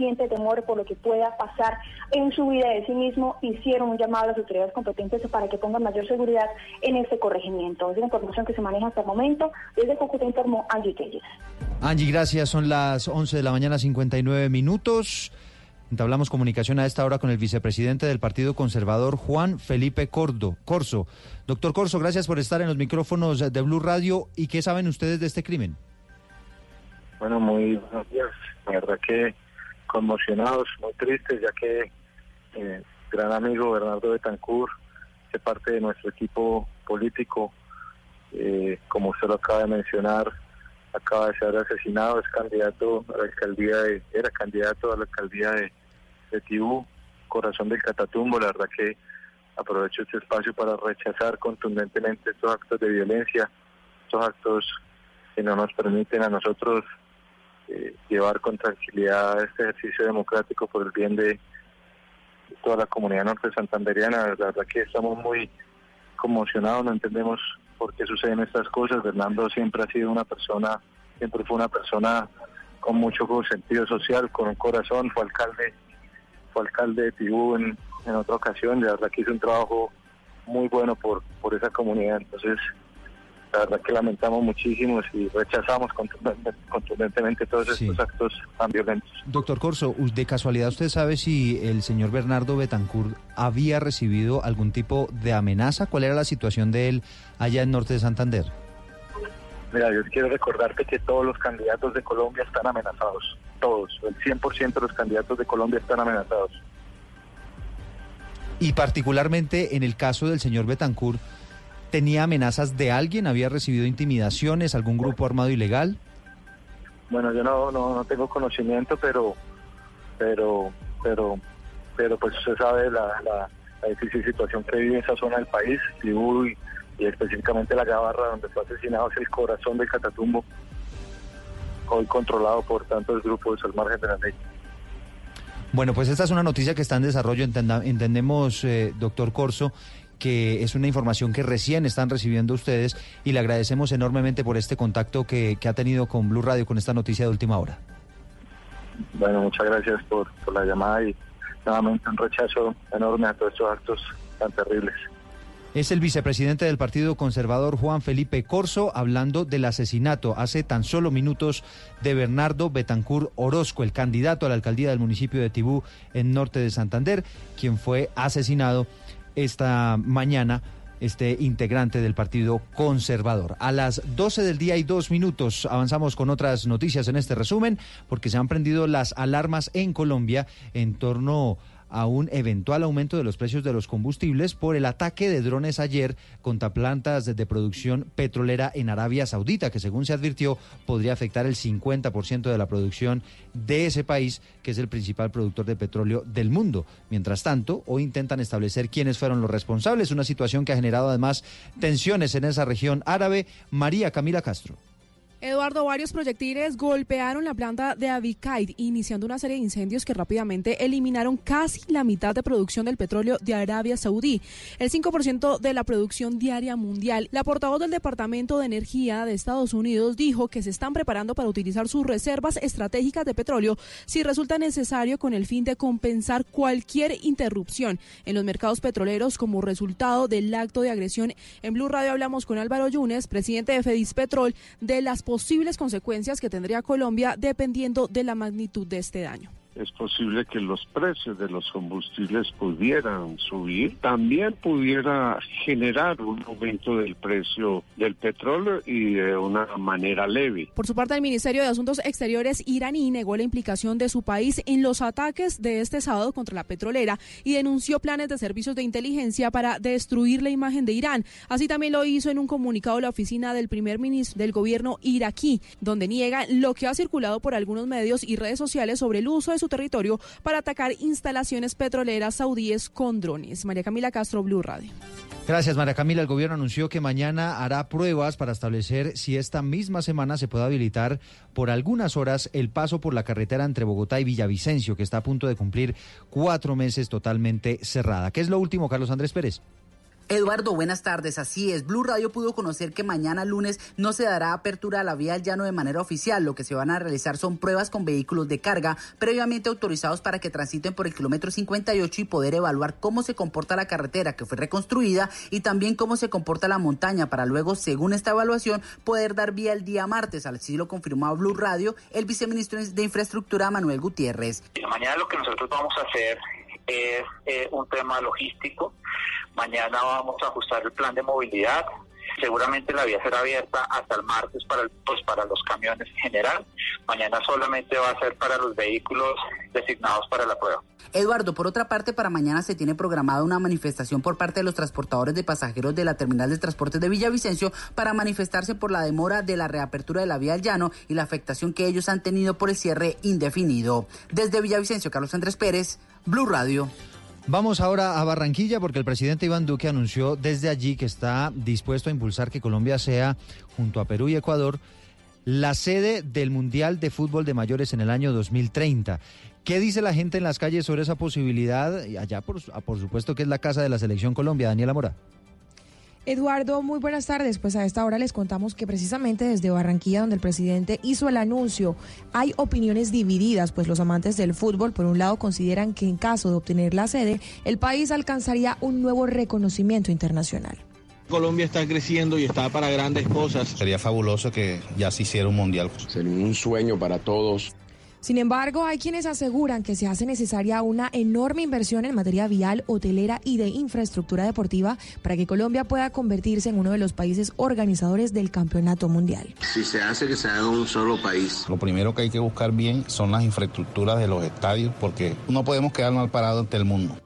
siente temor por lo que pueda pasar en su vida de sí mismo, hicieron un llamado a las autoridades competentes para que pongan mayor seguridad en este corregimiento. Es la información que se maneja hasta el momento. Desde Cúcuta informó Angie Telles. Angie, gracias. Son las 11 de la mañana, 59 minutos. Entablamos comunicación a esta hora con el vicepresidente del Partido Conservador, Juan Felipe Cordo, Corso. Doctor Corso, gracias por estar en los micrófonos de Blue Radio. ¿Y qué saben ustedes de este crimen? Bueno, muy buenos días. La verdad que conmocionados, muy tristes, ya que eh, gran amigo Bernardo Betancourt, que parte de nuestro equipo político, eh, como usted lo acaba de mencionar, acaba de ser asesinado, es candidato a la alcaldía de, era candidato a la alcaldía de, de Tibú, corazón del Catatumbo, la verdad que aprovecho este espacio para rechazar contundentemente estos actos de violencia, estos actos que no nos permiten a nosotros eh, llevar con tranquilidad este ejercicio democrático por el bien de toda la comunidad norte santanderiana. La verdad que estamos muy conmocionados, no entendemos por qué suceden estas cosas. Fernando siempre ha sido una persona, siempre fue una persona con mucho sentido social, con un corazón, fue alcalde, fue alcalde de Tibú en, en otra ocasión, la verdad que hizo un trabajo muy bueno por, por esa comunidad. Entonces, la verdad que lamentamos muchísimo y rechazamos contundentemente todos estos actos tan violentos. Doctor Corso, de casualidad usted sabe si el señor Bernardo Betancourt había recibido algún tipo de amenaza, ¿cuál era la situación de él allá en Norte de Santander? Mira, yo quiero recordarte que todos los candidatos de Colombia están amenazados, todos, el 100% de los candidatos de Colombia están amenazados. Y particularmente en el caso del señor Betancourt, ¿Tenía amenazas de alguien? ¿Había recibido intimidaciones? ¿Algún grupo armado ilegal? Bueno, yo no, no, no tengo conocimiento, pero, pero, pero, pero pues usted sabe la, la, difícil situación que vive esa zona del país, y, y específicamente la Gabarra, donde fue asesinado, es el corazón del Catatumbo, hoy controlado por tantos grupos al margen de la ley. Bueno, pues esta es una noticia que está en desarrollo, entendemos, eh, doctor Corso, que es una información que recién están recibiendo ustedes y le agradecemos enormemente por este contacto que, ha tenido con Blue Radio con esta noticia de última hora. Bueno, muchas gracias por, la llamada y nuevamente un rechazo enorme a todos estos actos tan terribles. Es el vicepresidente del Partido Conservador Juan Felipe Corso hablando del asesinato hace tan solo minutos de Bernardo Betancur Orozco, el candidato a la alcaldía del municipio de Tibú en norte de Santander, quien fue asesinado esta mañana este integrante del Partido Conservador. A las 12 del día y dos minutos avanzamos con otras noticias en este resumen, porque se han prendido las alarmas en Colombia en torno a un eventual aumento de los precios de los combustibles por el ataque de drones ayer contra plantas de producción petrolera en Arabia Saudita, que según se advirtió podría afectar el 50% de la producción de ese país, que es el principal productor de petróleo del mundo. Mientras tanto, hoy intentan establecer quiénes fueron los responsables, una situación que ha generado además tensiones en esa región árabe. María Camila Castro. Eduardo, varios proyectiles golpearon la planta de Abicaid, iniciando una serie de incendios que rápidamente eliminaron casi la mitad de producción del petróleo de Arabia Saudí, el 5% de la producción diaria mundial. La portavoz del Departamento de Energía de Estados Unidos dijo que se están preparando para utilizar sus reservas estratégicas de petróleo si resulta necesario con el fin de compensar cualquier interrupción en los mercados petroleros como resultado del acto de agresión. En Blue Radio hablamos con Álvaro Yunes, presidente de Fedis Petrol, de las posibles consecuencias que tendría Colombia dependiendo de la magnitud de este daño es posible que los precios de los combustibles pudieran subir, también pudiera generar un aumento del precio del petróleo y de una manera leve. Por su parte, el Ministerio de Asuntos Exteriores iraní negó la implicación de su país en los ataques de este sábado contra la petrolera y denunció planes de servicios de inteligencia para destruir la imagen de Irán. Así también lo hizo en un comunicado la oficina del primer ministro del gobierno iraquí, donde niega lo que ha circulado por algunos medios y redes sociales sobre el uso de su territorio para atacar instalaciones petroleras saudíes con drones. María Camila Castro, Blue Radio. Gracias, María Camila. El gobierno anunció que mañana hará pruebas para establecer si esta misma semana se puede habilitar por algunas horas el paso por la carretera entre Bogotá y Villavicencio, que está a punto de cumplir cuatro meses totalmente cerrada. ¿Qué es lo último, Carlos Andrés Pérez? Eduardo, buenas tardes. Así es, Blue Radio pudo conocer que mañana lunes no se dará apertura a la vía al llano de manera oficial. Lo que se van a realizar son pruebas con vehículos de carga previamente autorizados para que transiten por el kilómetro 58 y poder evaluar cómo se comporta la carretera que fue reconstruida y también cómo se comporta la montaña para luego, según esta evaluación, poder dar vía el día martes. Así lo confirmó Blue Radio el viceministro de Infraestructura Manuel Gutiérrez. Mañana lo que nosotros vamos a hacer es eh, un tema logístico. Mañana vamos a ajustar el plan de movilidad. Seguramente la vía será abierta hasta el martes para, pues, para los camiones en general. Mañana solamente va a ser para los vehículos designados para la prueba. Eduardo, por otra parte, para mañana se tiene programada una manifestación por parte de los transportadores de pasajeros de la terminal de transportes de Villavicencio para manifestarse por la demora de la reapertura de la vía al llano y la afectación que ellos han tenido por el cierre indefinido. Desde Villavicencio, Carlos Andrés Pérez, Blue Radio. Vamos ahora a Barranquilla porque el presidente Iván Duque anunció desde allí que está dispuesto a impulsar que Colombia sea, junto a Perú y Ecuador, la sede del Mundial de Fútbol de Mayores en el año 2030. ¿Qué dice la gente en las calles sobre esa posibilidad? Allá, por, por supuesto, que es la casa de la Selección Colombia. Daniela Mora. Eduardo, muy buenas tardes. Pues a esta hora les contamos que precisamente desde Barranquilla, donde el presidente hizo el anuncio, hay opiniones divididas, pues los amantes del fútbol, por un lado, consideran que en caso de obtener la sede, el país alcanzaría un nuevo reconocimiento internacional. Colombia está creciendo y está para grandes cosas. Sería fabuloso que ya se hiciera un mundial. Sería un sueño para todos. Sin embargo, hay quienes aseguran que se hace necesaria una enorme inversión en materia vial, hotelera y de infraestructura deportiva para que Colombia pueda convertirse en uno de los países organizadores del campeonato mundial. Si se hace que se haga un solo país. Lo primero que hay que buscar bien son las infraestructuras de los estadios porque no podemos quedarnos al parado ante el mundo.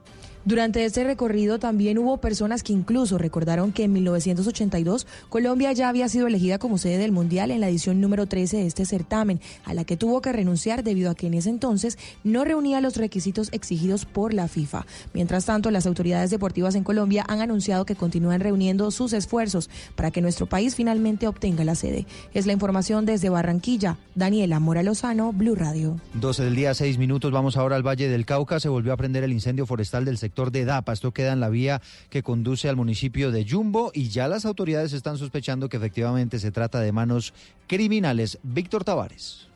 Durante este recorrido también hubo personas que incluso recordaron que en 1982 Colombia ya había sido elegida como sede del Mundial en la edición número 13 de este certamen, a la que tuvo que renunciar debido a que en ese entonces no reunía los requisitos exigidos por la FIFA. Mientras tanto, las autoridades deportivas en Colombia han anunciado que continúan reuniendo sus esfuerzos para que nuestro país finalmente obtenga la sede. Es la información desde Barranquilla. Daniela Mora Lozano, Blue Radio. 12 del día, 6 minutos. Vamos ahora al Valle del Cauca. Se volvió a prender el incendio forestal del sector de Dapa. Esto queda en la vía que conduce al municipio de Yumbo y ya las autoridades están sospechando que efectivamente se trata de manos criminales. Víctor Tavares.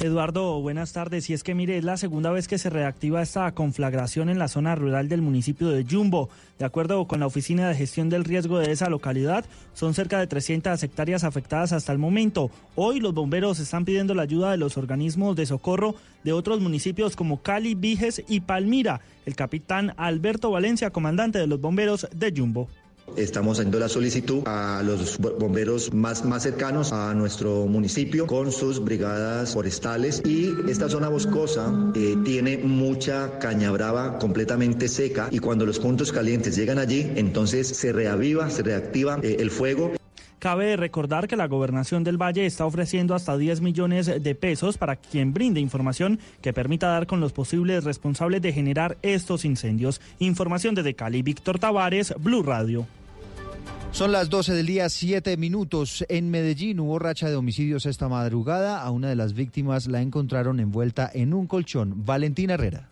Eduardo, buenas tardes. Y es que mire, es la segunda vez que se reactiva esta conflagración en la zona rural del municipio de Yumbo. De acuerdo con la Oficina de Gestión del Riesgo de esa localidad, son cerca de 300 hectáreas afectadas hasta el momento. Hoy los bomberos están pidiendo la ayuda de los organismos de socorro de otros municipios como Cali, Viges y Palmira. El capitán Alberto Valencia, comandante de los bomberos de Yumbo. Estamos haciendo la solicitud a los bomberos más, más cercanos a nuestro municipio con sus brigadas forestales y esta zona boscosa eh, tiene mucha caña brava completamente seca y cuando los puntos calientes llegan allí, entonces se reaviva, se reactiva eh, el fuego. Cabe recordar que la gobernación del Valle está ofreciendo hasta 10 millones de pesos para quien brinde información que permita dar con los posibles responsables de generar estos incendios. Información desde Cali, Víctor Tavares, Blue Radio. Son las 12 del día, 7 minutos. En Medellín hubo racha de homicidios esta madrugada. A una de las víctimas la encontraron envuelta en un colchón. Valentina Herrera.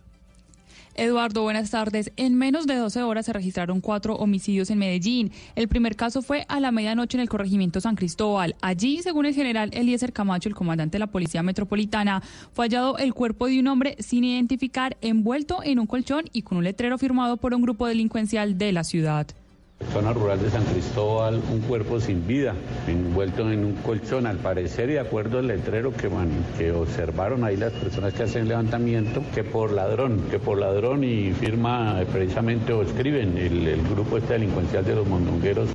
Eduardo, buenas tardes. En menos de 12 horas se registraron cuatro homicidios en Medellín. El primer caso fue a la medianoche en el corregimiento San Cristóbal. Allí, según el general Eliezer Camacho, el comandante de la Policía Metropolitana, fue hallado el cuerpo de un hombre sin identificar envuelto en un colchón y con un letrero firmado por un grupo delincuencial de la ciudad. Zona rural de San Cristóbal, un cuerpo sin vida, envuelto en un colchón, al parecer, y de acuerdo al letrero que, que observaron ahí las personas que hacen levantamiento, que por ladrón, que por ladrón y firma precisamente o escriben el, el grupo este delincuencial de los mondongueros.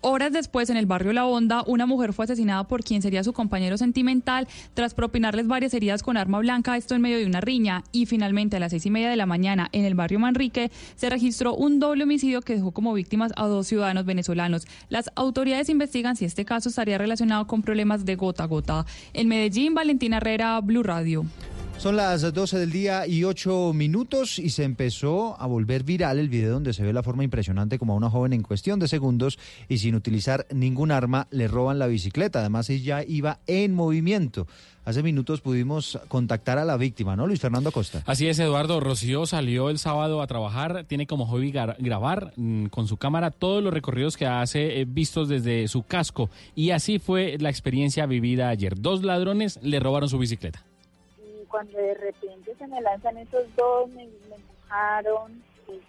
Horas después, en el barrio La Honda, una mujer fue asesinada por quien sería su compañero sentimental tras propinarles varias heridas con arma blanca, esto en medio de una riña. Y finalmente, a las seis y media de la mañana, en el barrio Manrique, se registró un doble homicidio que dejó como víctimas a dos ciudadanos venezolanos. Las autoridades investigan si este caso estaría relacionado con problemas de gota a gota. En Medellín, Valentina Herrera, Blue Radio. Son las 12 del día y 8 minutos y se empezó a volver viral el video donde se ve la forma impresionante como a una joven en cuestión de segundos y sin utilizar ningún arma le roban la bicicleta. Además ella iba en movimiento. Hace minutos pudimos contactar a la víctima, ¿no? Luis Fernando Costa. Así es, Eduardo. Rocío salió el sábado a trabajar. Tiene como hobby grabar mm, con su cámara todos los recorridos que hace eh, vistos desde su casco. Y así fue la experiencia vivida ayer. Dos ladrones le robaron su bicicleta cuando de repente se me lanzan esos dos, me, empujaron,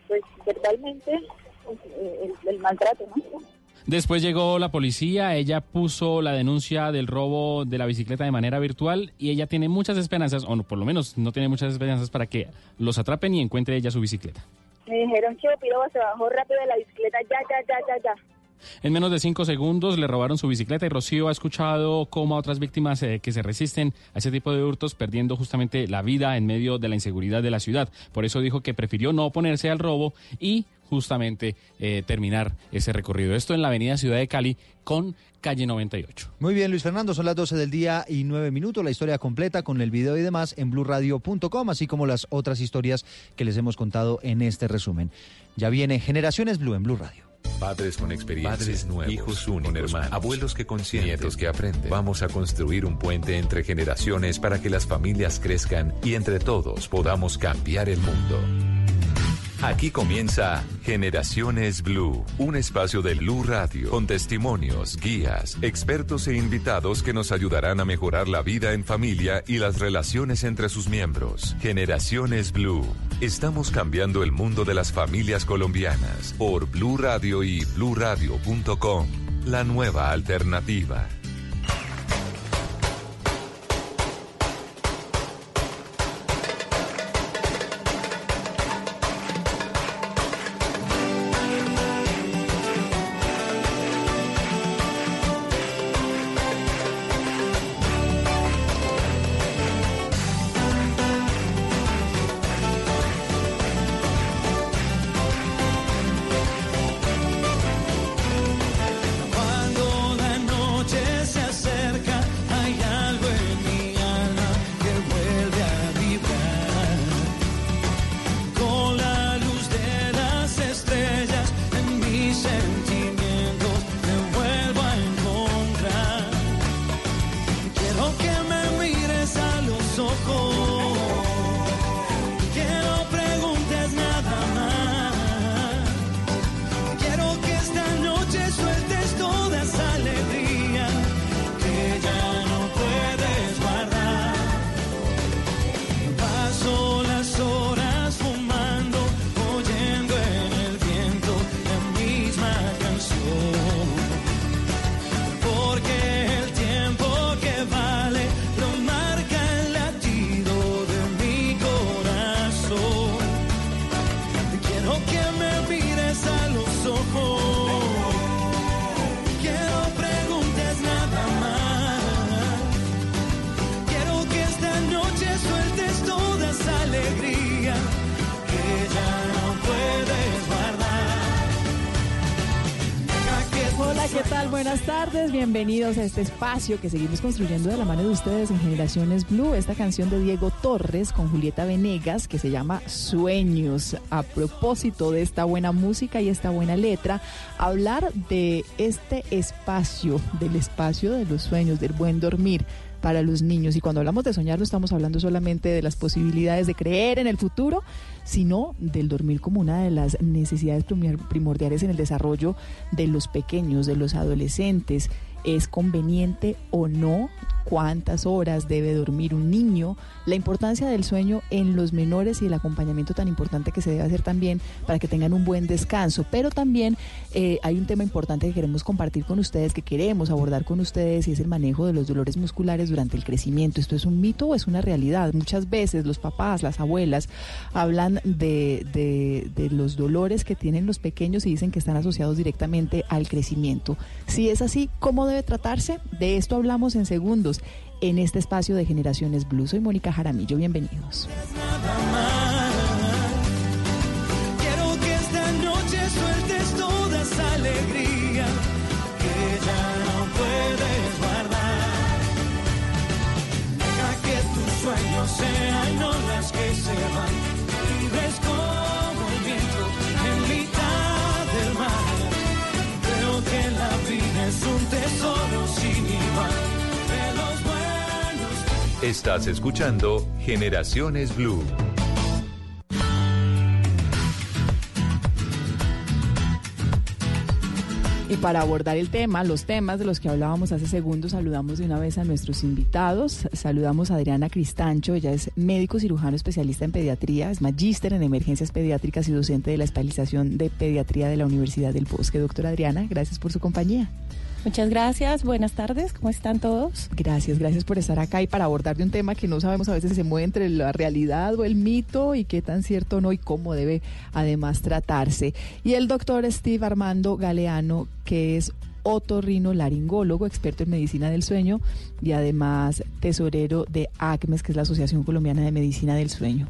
pues verbalmente pues, eh, el, maltrato, ¿no? Después llegó la policía, ella puso la denuncia del robo de la bicicleta de manera virtual y ella tiene muchas esperanzas, o por lo menos no tiene muchas esperanzas para que los atrapen y encuentre ella su bicicleta. Me dijeron que Piroba se bajó rápido de la bicicleta, ya, ya, ya, ya, ya. En menos de cinco segundos le robaron su bicicleta y Rocío ha escuchado cómo a otras víctimas eh, que se resisten a ese tipo de hurtos perdiendo justamente la vida en medio de la inseguridad de la ciudad. Por eso dijo que prefirió no oponerse al robo y justamente eh, terminar ese recorrido. Esto en la avenida Ciudad de Cali con calle 98. Muy bien, Luis Fernando, son las 12 del día y 9 minutos. La historia completa con el video y demás en blurradio.com, así como las otras historias que les hemos contado en este resumen. Ya viene Generaciones Blue en Blue Radio. Padres con experiencia, padres nuevos, hijos únicos, hermanos, abuelos que consienten, nietos que aprenden. Vamos a construir un puente entre generaciones para que las familias crezcan y entre todos podamos cambiar el mundo. Aquí comienza Generaciones Blue, un espacio de Blue Radio con testimonios, guías, expertos e invitados que nos ayudarán a mejorar la vida en familia y las relaciones entre sus miembros. Generaciones Blue. Estamos cambiando el mundo de las familias colombianas por Blue Radio y bluradio.com. La nueva alternativa. Bienvenidos a este espacio que seguimos construyendo de la mano de ustedes en Generaciones Blue. Esta canción de Diego Torres con Julieta Venegas que se llama Sueños. A propósito de esta buena música y esta buena letra, hablar de este espacio, del espacio de los sueños, del buen dormir para los niños. Y cuando hablamos de soñar no estamos hablando solamente de las posibilidades de creer en el futuro, sino del dormir como una de las necesidades primordiales en el desarrollo de los pequeños, de los adolescentes es conveniente o no, cuántas horas debe dormir un niño, la importancia del sueño en los menores y el acompañamiento tan importante que se debe hacer también para que tengan un buen descanso. Pero también eh, hay un tema importante que queremos compartir con ustedes, que queremos abordar con ustedes y es el manejo de los dolores musculares durante el crecimiento. ¿Esto es un mito o es una realidad? Muchas veces los papás, las abuelas hablan de, de, de los dolores que tienen los pequeños y dicen que están asociados directamente al crecimiento. Si es así, ¿cómo debe tratarse? De esto hablamos en segundos en este espacio de Generaciones Blue. Soy Mónica Jaramillo, bienvenidos. solo sin igual de los buenos. Estás escuchando Generaciones Blue. Y para abordar el tema, los temas de los que hablábamos hace segundos, saludamos de una vez a nuestros invitados. Saludamos a Adriana Cristancho, ella es médico cirujano especialista en pediatría, es magíster en emergencias pediátricas y docente de la especialización de pediatría de la Universidad del Bosque. Doctora Adriana, gracias por su compañía. Muchas gracias, buenas tardes, ¿cómo están todos? Gracias, gracias por estar acá y para abordar de un tema que no sabemos a veces si se mueve entre la realidad o el mito y qué tan cierto no y cómo debe además tratarse. Y el doctor Steve Armando Galeano, que es otorrino laringólogo, experto en medicina del sueño y además tesorero de ACMES, que es la Asociación Colombiana de Medicina del Sueño.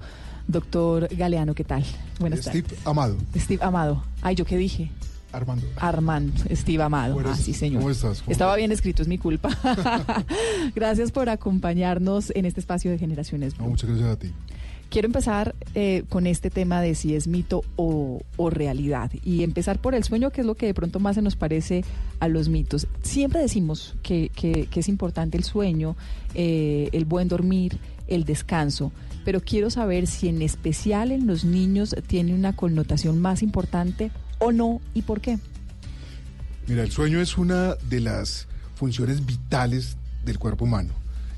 Doctor Galeano, ¿qué tal? Buenas tardes. Steve Amado. Steve Amado. Ay, ¿yo qué dije? Armando. Armando, Steve Amado. Ah, sí, señor. ¿Cómo estás? Estaba bien escrito, es mi culpa. gracias por acompañarnos en este espacio de Generaciones. No, muchas gracias a ti. Quiero empezar eh, con este tema de si es mito o, realidad y empezar por el sueño, que es lo que de pronto más se nos parece a los mitos. Siempre decimos que, que, es importante el sueño, eh, el buen dormir, el descanso, pero quiero saber si en especial en los niños tiene una connotación más importante o no y por qué? Mira, el sueño es una de las funciones vitales del cuerpo humano.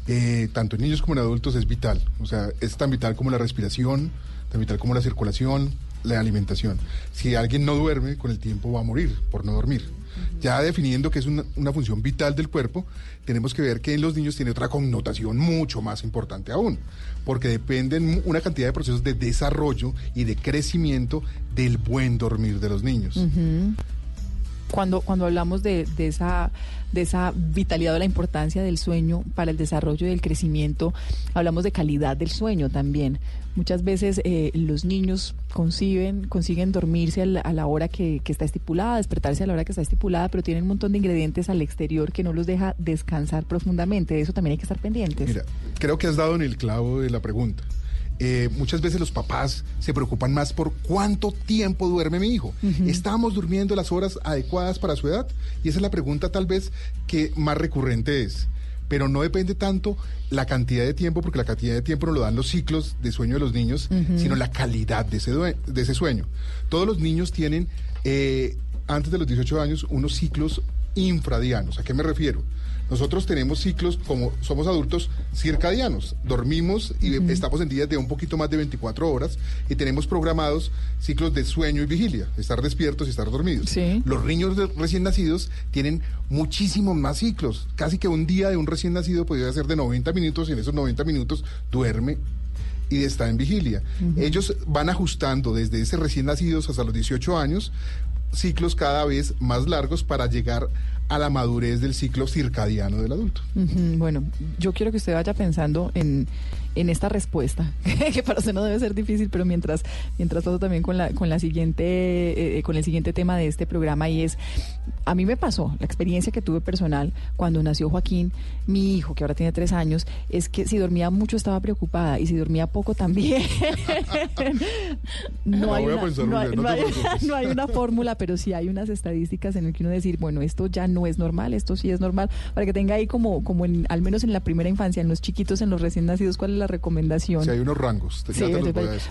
Eh, tanto en niños como en adultos es vital. O sea, es tan vital como la respiración, tan vital como la circulación, la alimentación. Si alguien no duerme, con el tiempo va a morir por no dormir. Ya definiendo que es una, una, función vital del cuerpo, tenemos que ver que en los niños tiene otra connotación mucho más importante aún, porque dependen una cantidad de procesos de desarrollo y de crecimiento del buen dormir de los niños. Cuando, cuando hablamos de, de, esa, de esa vitalidad o la importancia del sueño para el desarrollo y el crecimiento, hablamos de calidad del sueño también. Muchas veces eh, los niños conciben, consiguen dormirse a la, hora que, que, está estipulada, despertarse a la hora que está estipulada, pero tienen un montón de ingredientes al exterior que no los deja descansar profundamente. De eso también hay que estar pendientes. Mira, creo que has dado en el clavo de la pregunta. Eh, muchas veces los papás se preocupan más por cuánto tiempo duerme mi hijo. ¿Estamos durmiendo las horas adecuadas para su edad? Y esa es la pregunta tal vez que más recurrente es. Pero no depende tanto la cantidad de tiempo, porque la cantidad de tiempo no lo dan los ciclos de sueño de los niños, sino la calidad de ese, de ese sueño. Todos los niños tienen, eh, antes de los 18 años, unos ciclos infradianos. ¿A qué me refiero? Nosotros tenemos ciclos, como somos adultos, circadianos. Dormimos y estamos en días de un poquito más de 24 horas y tenemos programados ciclos de sueño y vigilia, estar despiertos y estar dormidos. Los niños recién nacidos tienen muchísimos más ciclos. Casi que un día de un recién nacido podría ser de 90 minutos y en esos 90 minutos duerme y está en vigilia. Ellos van ajustando desde ese recién nacidos hasta los 18 años ciclos cada vez más largos para llegar a la madurez del ciclo circadiano del adulto. Bueno, yo quiero que usted vaya pensando en, en esta respuesta, que para usted no debe ser difícil, pero mientras, mientras todo también con la, con la siguiente, eh, eh, con el siguiente tema de este programa, y es, a mí me pasó, la experiencia que tuve personal cuando nació Joaquín, mi hijo, que ahora tiene tres años, es que si dormía mucho estaba preocupada y si dormía poco también. no, hay una, no, hay, una fórmula, pero sí hay unas estadísticas en el que uno decir, bueno, esto ya no es normal, esto sí es normal, para que tenga ahí como, como en, al menos en la primera infancia, en los chiquitos, en los recién nacidos, cuál es la recomendación. Si hay unos rangos.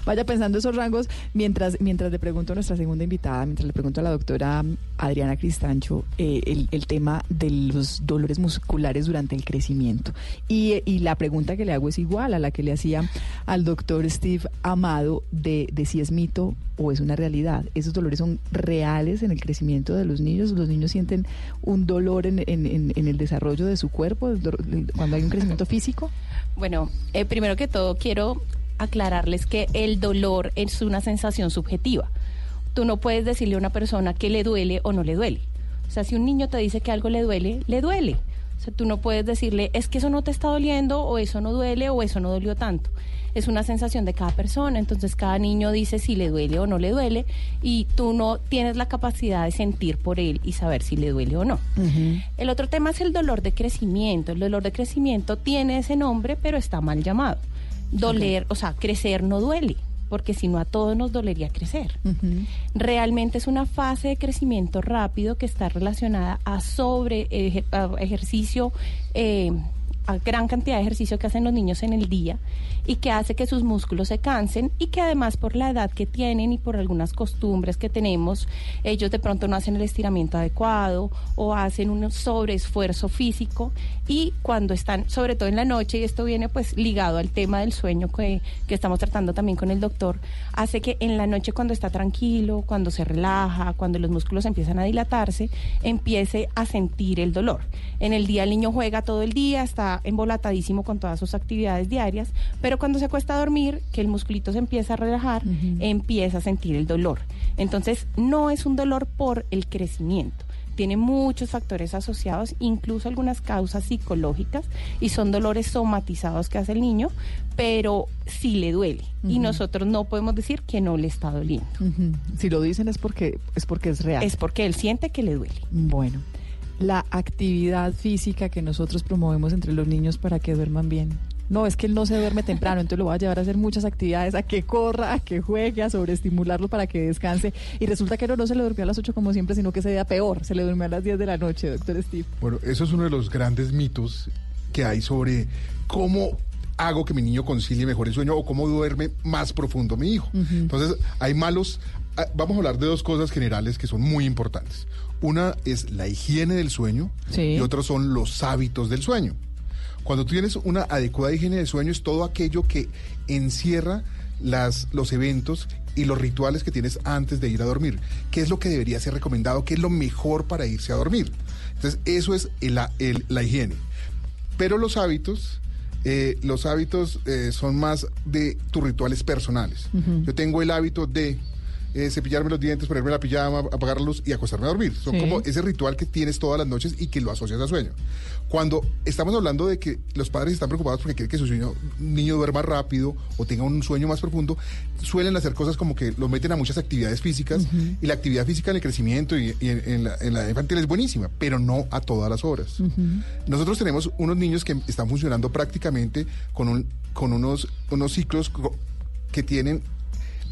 vaya, pensando esos rangos mientras, mientras le pregunto a nuestra segunda invitada, mientras le pregunto a la doctora Adriana Cristancho eh, el, el, tema de los dolores musculares durante el crecimiento. Y, y, la pregunta que le hago es igual a la que le hacía al doctor Steve Amado de, de si es mito o es una realidad. ¿Esos dolores son reales en el crecimiento de los niños? ¿Los niños sienten un dolor en, en, en el desarrollo de su cuerpo cuando hay un crecimiento físico? Bueno, eh, primero que todo quiero aclararles que el dolor es una sensación subjetiva. Tú no puedes decirle a una persona que le duele o no le duele. O sea, si un niño te dice que algo le duele, le duele. O sea, tú no puedes decirle, es que eso no te está doliendo, o eso no duele, o eso no dolió tanto. Es una sensación de cada persona, entonces cada niño dice si le duele o no le duele, y tú no tienes la capacidad de sentir por él y saber si le duele o no. El otro tema es el dolor de crecimiento. El dolor de crecimiento tiene ese nombre, pero está mal llamado. Doler, o sea, crecer no duele porque si no a todos nos dolería crecer. Realmente es una fase de crecimiento rápido que está relacionada a sobre ejercicio eh, gran cantidad de ejercicio que hacen los niños en el día y que hace que sus músculos se cansen y que además por la edad que tienen y por algunas costumbres que tenemos, ellos de pronto no hacen el estiramiento adecuado o hacen un sobreesfuerzo físico y cuando están, sobre todo en la noche, y esto viene pues ligado al tema del sueño que, que estamos tratando también con el doctor, hace que en la noche cuando está tranquilo, cuando se relaja, cuando los músculos empiezan a dilatarse, empiece a sentir el dolor. En el día el niño juega todo el día, está embolatadísimo con todas sus actividades diarias, pero cuando se acuesta a dormir, que el musculito se empieza a relajar, empieza a sentir el dolor. Entonces, no es un dolor por el crecimiento. Tiene muchos factores asociados, incluso algunas causas psicológicas, y son dolores somatizados que hace el niño, pero sí le duele. Y nosotros no podemos decir que no le está doliendo. Si lo dicen es porque es porque es real. Es porque él siente que le duele. Bueno, la actividad física que nosotros promovemos entre los niños para que duerman bien. No, es que él no se duerme temprano, entonces lo va a llevar a hacer muchas actividades, a que corra, a que juegue, a sobreestimularlo para que descanse. Y resulta que no, no se le durmió a las 8 como siempre, sino que ese día peor, se le durmió a las 10 de la noche, doctor Steve. Bueno, eso es uno de los grandes mitos que hay sobre cómo hago que mi niño concilie mejor el sueño o cómo duerme más profundo mi hijo. Entonces, hay malos... ah, Vamos a hablar de dos cosas generales que son muy importantes. Una es la higiene del sueño Sí. y otros son los hábitos del sueño. Cuando tú tienes una adecuada higiene del sueño es todo aquello que encierra las, los eventos y los rituales que tienes antes de ir a dormir. ¿Qué es lo que debería ser recomendado? ¿Qué es lo mejor para irse a dormir? Entonces, eso es el- el- la higiene. Pero los hábitos, eh, los hábitos eh, son más de tus rituales personales. Yo tengo el hábito de eh, cepillarme los dientes, ponerme la pijama, apagar la luz y acostarme a dormir. Son Sí. como ese ritual que tienes todas las noches y que lo asocias a sueño. Cuando estamos hablando de que los padres están preocupados porque quieren que su sueño- niño duerma rápido o tenga un sueño más profundo, suelen hacer cosas como que lo meten a muchas actividades físicas y la actividad física en el crecimiento y, y en, en la, en la infantil es buenísima, pero no a todas las horas. Nosotros tenemos unos niños que están funcionando prácticamente con, un, con unos, unos ciclos que tienen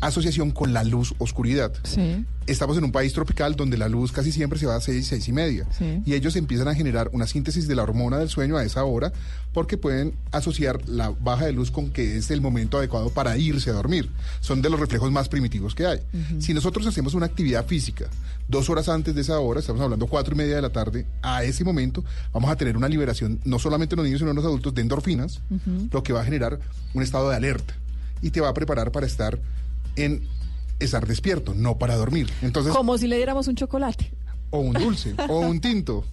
asociación con la luz oscuridad. Sí. Estamos en un país tropical donde la luz casi siempre se va a 6, 6 y media. Sí. Y ellos empiezan a generar una síntesis de la hormona del sueño a esa hora porque pueden asociar la baja de luz con que es el momento adecuado para irse a dormir. Son de los reflejos más primitivos que hay. Si nosotros hacemos una actividad física dos horas antes de esa hora, estamos hablando cuatro y media de la tarde, a ese momento vamos a tener una liberación no solamente en los niños, sino en los adultos de endorfinas, Ujú. lo que va a generar un estado de alerta y te va a preparar para estar en estar despierto, no para dormir. Entonces, Como si le diéramos un chocolate. o un dulce, o un tinto.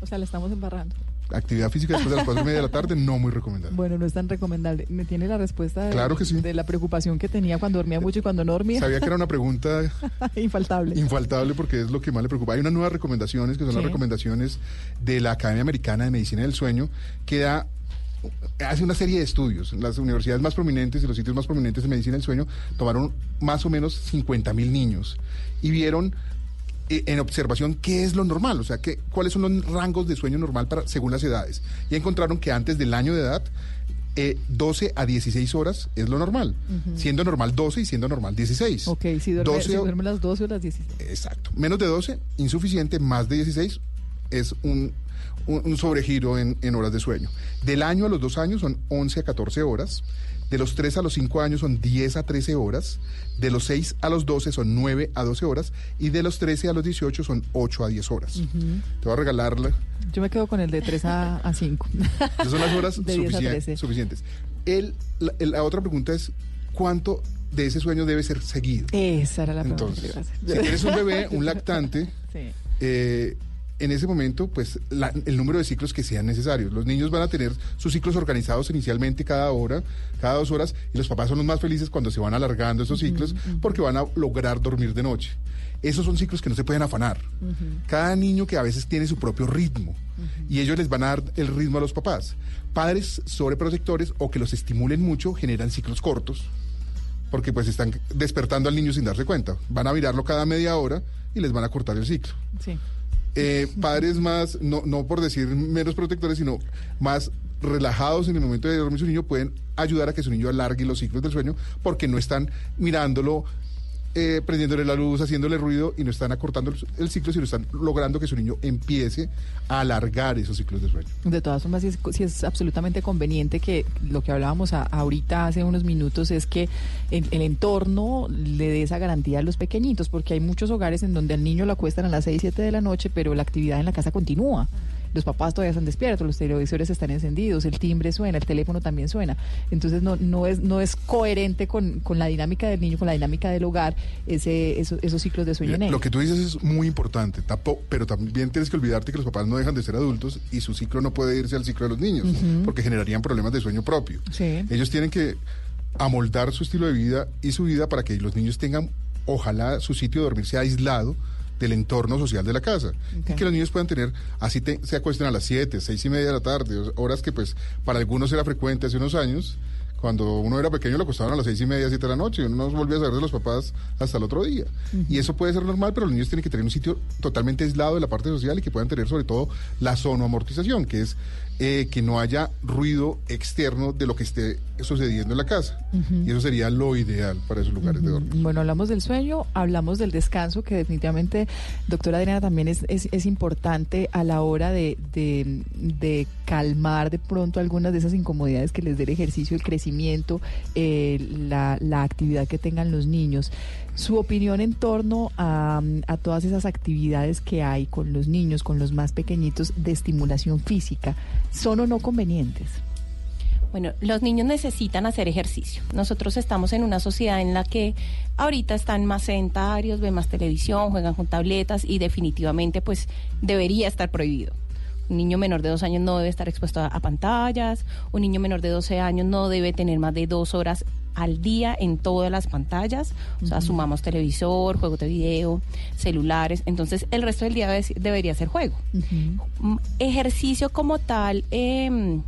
O sea, le estamos embarrando. Actividad física después de las cuatro y media de la tarde, no muy recomendable. Bueno, no es tan recomendable. ¿Me tiene la respuesta de, Claro que sí. de la preocupación que tenía cuando dormía mucho y cuando no dormía? Sabía que era una pregunta Infaltable. infaltable porque es lo que más le preocupa. Hay unas nuevas recomendaciones que son las recomendaciones de la Academia Americana de Medicina del Sueño que da hace una serie de estudios. Las universidades más prominentes y los sitios más prominentes de medicina del sueño tomaron más o menos 50 mil niños y vieron eh, en observación qué es lo normal, o sea, qué, cuáles son los rangos de sueño normal para, según las edades. Y encontraron que antes del año de edad, eh, 12 a 16 horas es lo normal, siendo normal 12 y siendo normal 16. Ok, si duerme, 12 si duerme las 12 o las 16. Exacto. Menos de 12, insuficiente. Más de 16 es un, un, un sobregiro en, en horas de sueño. Del año a los dos años son 11 a 14 horas. De los 3 a los 5 años son 10 a 13 horas. De los 6 a los 12 son 9 a 12 horas. Y de los 13 a los 18 son 8 a 10 horas. Ujú. Te voy a regalarla. Yo me quedo con el de 3 a, a 5. Esas son las horas De 10 a suficien- 13. suficientes. El, la, la otra pregunta es, ¿cuánto de ese sueño debe ser seguido? Esa era la pregunta Entonces, que iba a hacer. si tienes un bebé, un lactante, Sí. eh, en ese momento, pues la- el número de ciclos que sean necesarios. Los niños van a tener sus ciclos organizados inicialmente cada hora, cada dos horas, y los papás son los más felices cuando se van alargando esos ciclos porque van a lograr dormir de noche. Esos son ciclos que no se pueden afanar. Cada niño que a veces tiene su propio ritmo y ellos les van a dar el ritmo a los papás. Padres sobreprotectores o que los estimulen mucho generan ciclos cortos porque pues están despertando al niño sin darse cuenta. Van a mirarlo cada media hora y les van a cortar el ciclo. Sí. Eh, padres más, no, no por decir menos protectores, sino más relajados en el momento de dormir su niño pueden ayudar a que su niño alargue los ciclos del sueño porque no están mirándolo eh, prendiéndole la luz, haciéndole ruido y no están acortando el, ciclo, sino están logrando que su niño empiece a alargar esos ciclos de sueño. De todas formas, sí es, es absolutamente conveniente que lo que hablábamos a- ahorita hace unos minutos es que el, el entorno le dé esa garantía a los pequeñitos, porque hay muchos hogares en donde al niño lo acuestan a las 6, 7 de la noche, pero la actividad en la casa continúa. Los papás todavía están despiertos, los televisores están encendidos, el timbre suena, el teléfono también suena. Entonces no, no, es, no es coherente con, con la dinámica del niño, con la dinámica del hogar, ese, esos, esos ciclos de sueño en él. Lo que tú dices es muy importante, tapo- pero también tienes que olvidarte que los papás no dejan de ser adultos y su ciclo no puede irse al ciclo de los niños, porque generarían problemas de sueño propio. Sí. Ellos tienen que amoldar su estilo de vida y su vida para que los niños tengan, ojalá, su sitio de dormir sea aislado del entorno social de la casa. Y que los niños puedan tener, así te- se acuesten a las 7, 6 y media de la tarde, horas que pues para algunos era frecuente hace unos años. Cuando uno era pequeño lo acostaban a las seis y media, siete de la noche, y uno no volvía a saber de los papás hasta el otro día. Y eso puede ser normal, pero los niños tienen que tener un sitio totalmente aislado de la parte social y que puedan tener sobre todo la sonoamortización, que es eh, que no haya ruido externo de lo que esté sucediendo en la casa. Y eso sería lo ideal para esos lugares de dormir. Bueno, hablamos del sueño, hablamos del descanso, que definitivamente, doctora Adriana, también es, es, es importante a la hora de, de, de calmar de pronto algunas de esas incomodidades que les dé el ejercicio, el crecimiento, eh, la, la actividad que tengan los niños. Su opinión en torno a, a todas esas actividades que hay con los niños, con los más pequeñitos de estimulación física, ¿son o no convenientes? Bueno, los niños necesitan hacer ejercicio. Nosotros estamos en una sociedad en la que ahorita están más sedentarios, ven más televisión, juegan con tabletas y definitivamente pues debería estar prohibido. Un niño menor de dos años no debe estar expuesto a, a pantallas, un niño menor de 12 años no debe tener más de dos horas al día en todas las pantallas, o sea, sumamos televisor, juegos de video, celulares, entonces el resto del día debe- debería ser juego. Mm, ejercicio como tal em,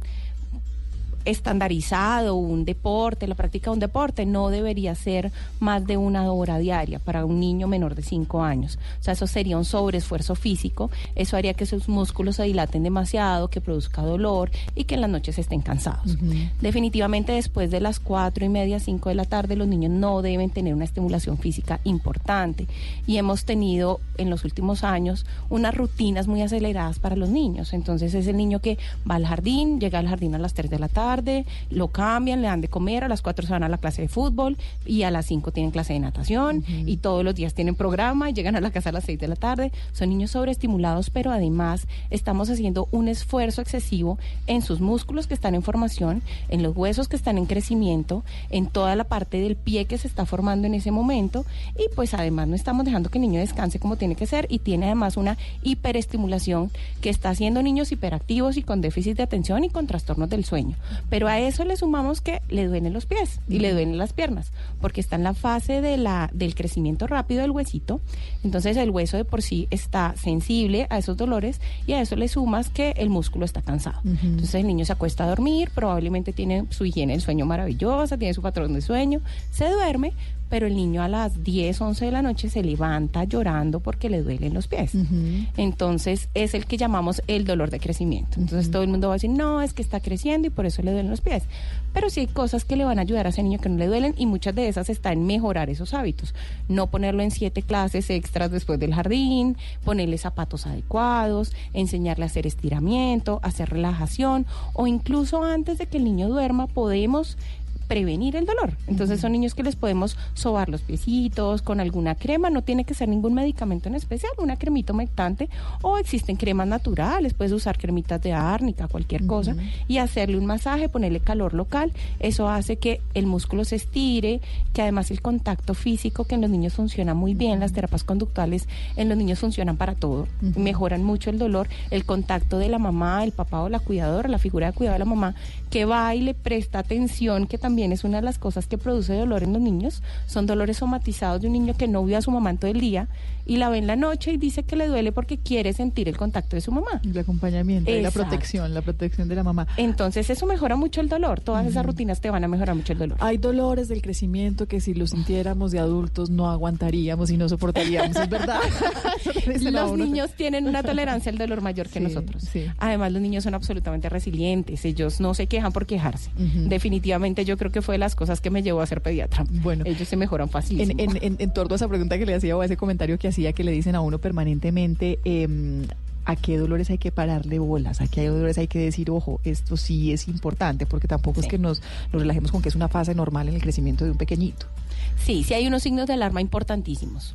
estandarizado, un deporte, la práctica de un deporte, no debería ser más de una hora diaria para un niño menor de 5 años. O sea, eso sería un sobreesfuerzo físico, eso haría que sus músculos se dilaten demasiado, que produzca dolor y que en las noches estén cansados. Definitivamente después de las cuatro y media, cinco de la tarde, los niños no deben tener una estimulación física importante. Y hemos tenido en los últimos años unas rutinas muy aceleradas para los niños. Entonces es el niño que va al jardín, llega al jardín a las 3 de la tarde, lo cambian, le dan de comer, a las 4 se van a la clase de fútbol y a las 5 tienen clase de natación y todos los días tienen programa y llegan a la casa a las 6 de la tarde. Son niños sobreestimulados, pero además estamos haciendo un esfuerzo excesivo en sus músculos que están en formación, en los huesos que están en crecimiento, en toda la parte del pie que se está formando en ese momento y pues además no estamos dejando que el niño descanse como tiene que ser y tiene además una hiperestimulación que está haciendo niños hiperactivos y con déficit de atención y con trastornos del sueño. Pero a eso le sumamos que le duelen los pies y le duelen las piernas, porque está en la fase de la, del crecimiento rápido del huesito. Entonces el hueso de por sí está sensible a esos dolores y a eso le sumas que el músculo está cansado. Entonces el niño se acuesta a dormir, probablemente tiene su higiene del sueño maravillosa, tiene su patrón de sueño, se duerme, pero el niño a las 10, 11 de la noche se levanta llorando porque le duelen los pies. Entonces es el que llamamos el dolor de crecimiento. Entonces todo el mundo va a decir, no, es que está creciendo y por eso le duelen los pies. Pero sí hay cosas que le van a ayudar a ese niño que no le duelen y muchas de esas está en mejorar esos hábitos. No ponerlo en siete clases extras después del jardín, ponerle zapatos adecuados, enseñarle a hacer estiramiento, hacer relajación o incluso antes de que el niño duerma podemos prevenir el dolor. Entonces son niños que les podemos sobar los piecitos con alguna crema, no tiene que ser ningún medicamento en especial, una cremita humectante o existen cremas naturales, puedes usar cremitas de árnica, cualquier cosa y hacerle un masaje, ponerle calor local, eso hace que el músculo se estire, que además el contacto físico que en los niños funciona muy bien, las terapias conductuales en los niños funcionan para todo, mejoran mucho el dolor, el contacto de la mamá, el papá o la cuidadora, la figura de cuidado de la mamá que va y le presta atención, que también es una de las cosas que produce dolor en los niños. Son dolores somatizados de un niño que no vio a su mamá todo el día y la ve en la noche y dice que le duele porque quiere sentir el contacto de su mamá. El acompañamiento, y la protección, la protección de la mamá. Entonces eso mejora mucho el dolor. Todas esas rutinas te van a mejorar mucho el dolor. Hay dolores del crecimiento que si los sintiéramos de adultos no aguantaríamos y no soportaríamos, ¿es verdad? Los niños tienen una tolerancia al dolor mayor que Sí, nosotros. Además, los niños son absolutamente resilientes. Ellos no se quejan por quejarse. Definitivamente yo creo que fue de las cosas que me llevó a ser pediatra. Bueno, ellos se mejoran fácilmente. En, en, en, torno a esa pregunta que le hacía o a ese comentario que hacía que le dicen a uno permanentemente, eh, a qué dolores hay que pararle bolas, a qué dolores hay que decir, ojo, esto sí es importante, porque tampoco es que nos, nos relajemos con que es una fase normal en el crecimiento de un pequeñito. Sí, sí hay unos signos de alarma importantísimos.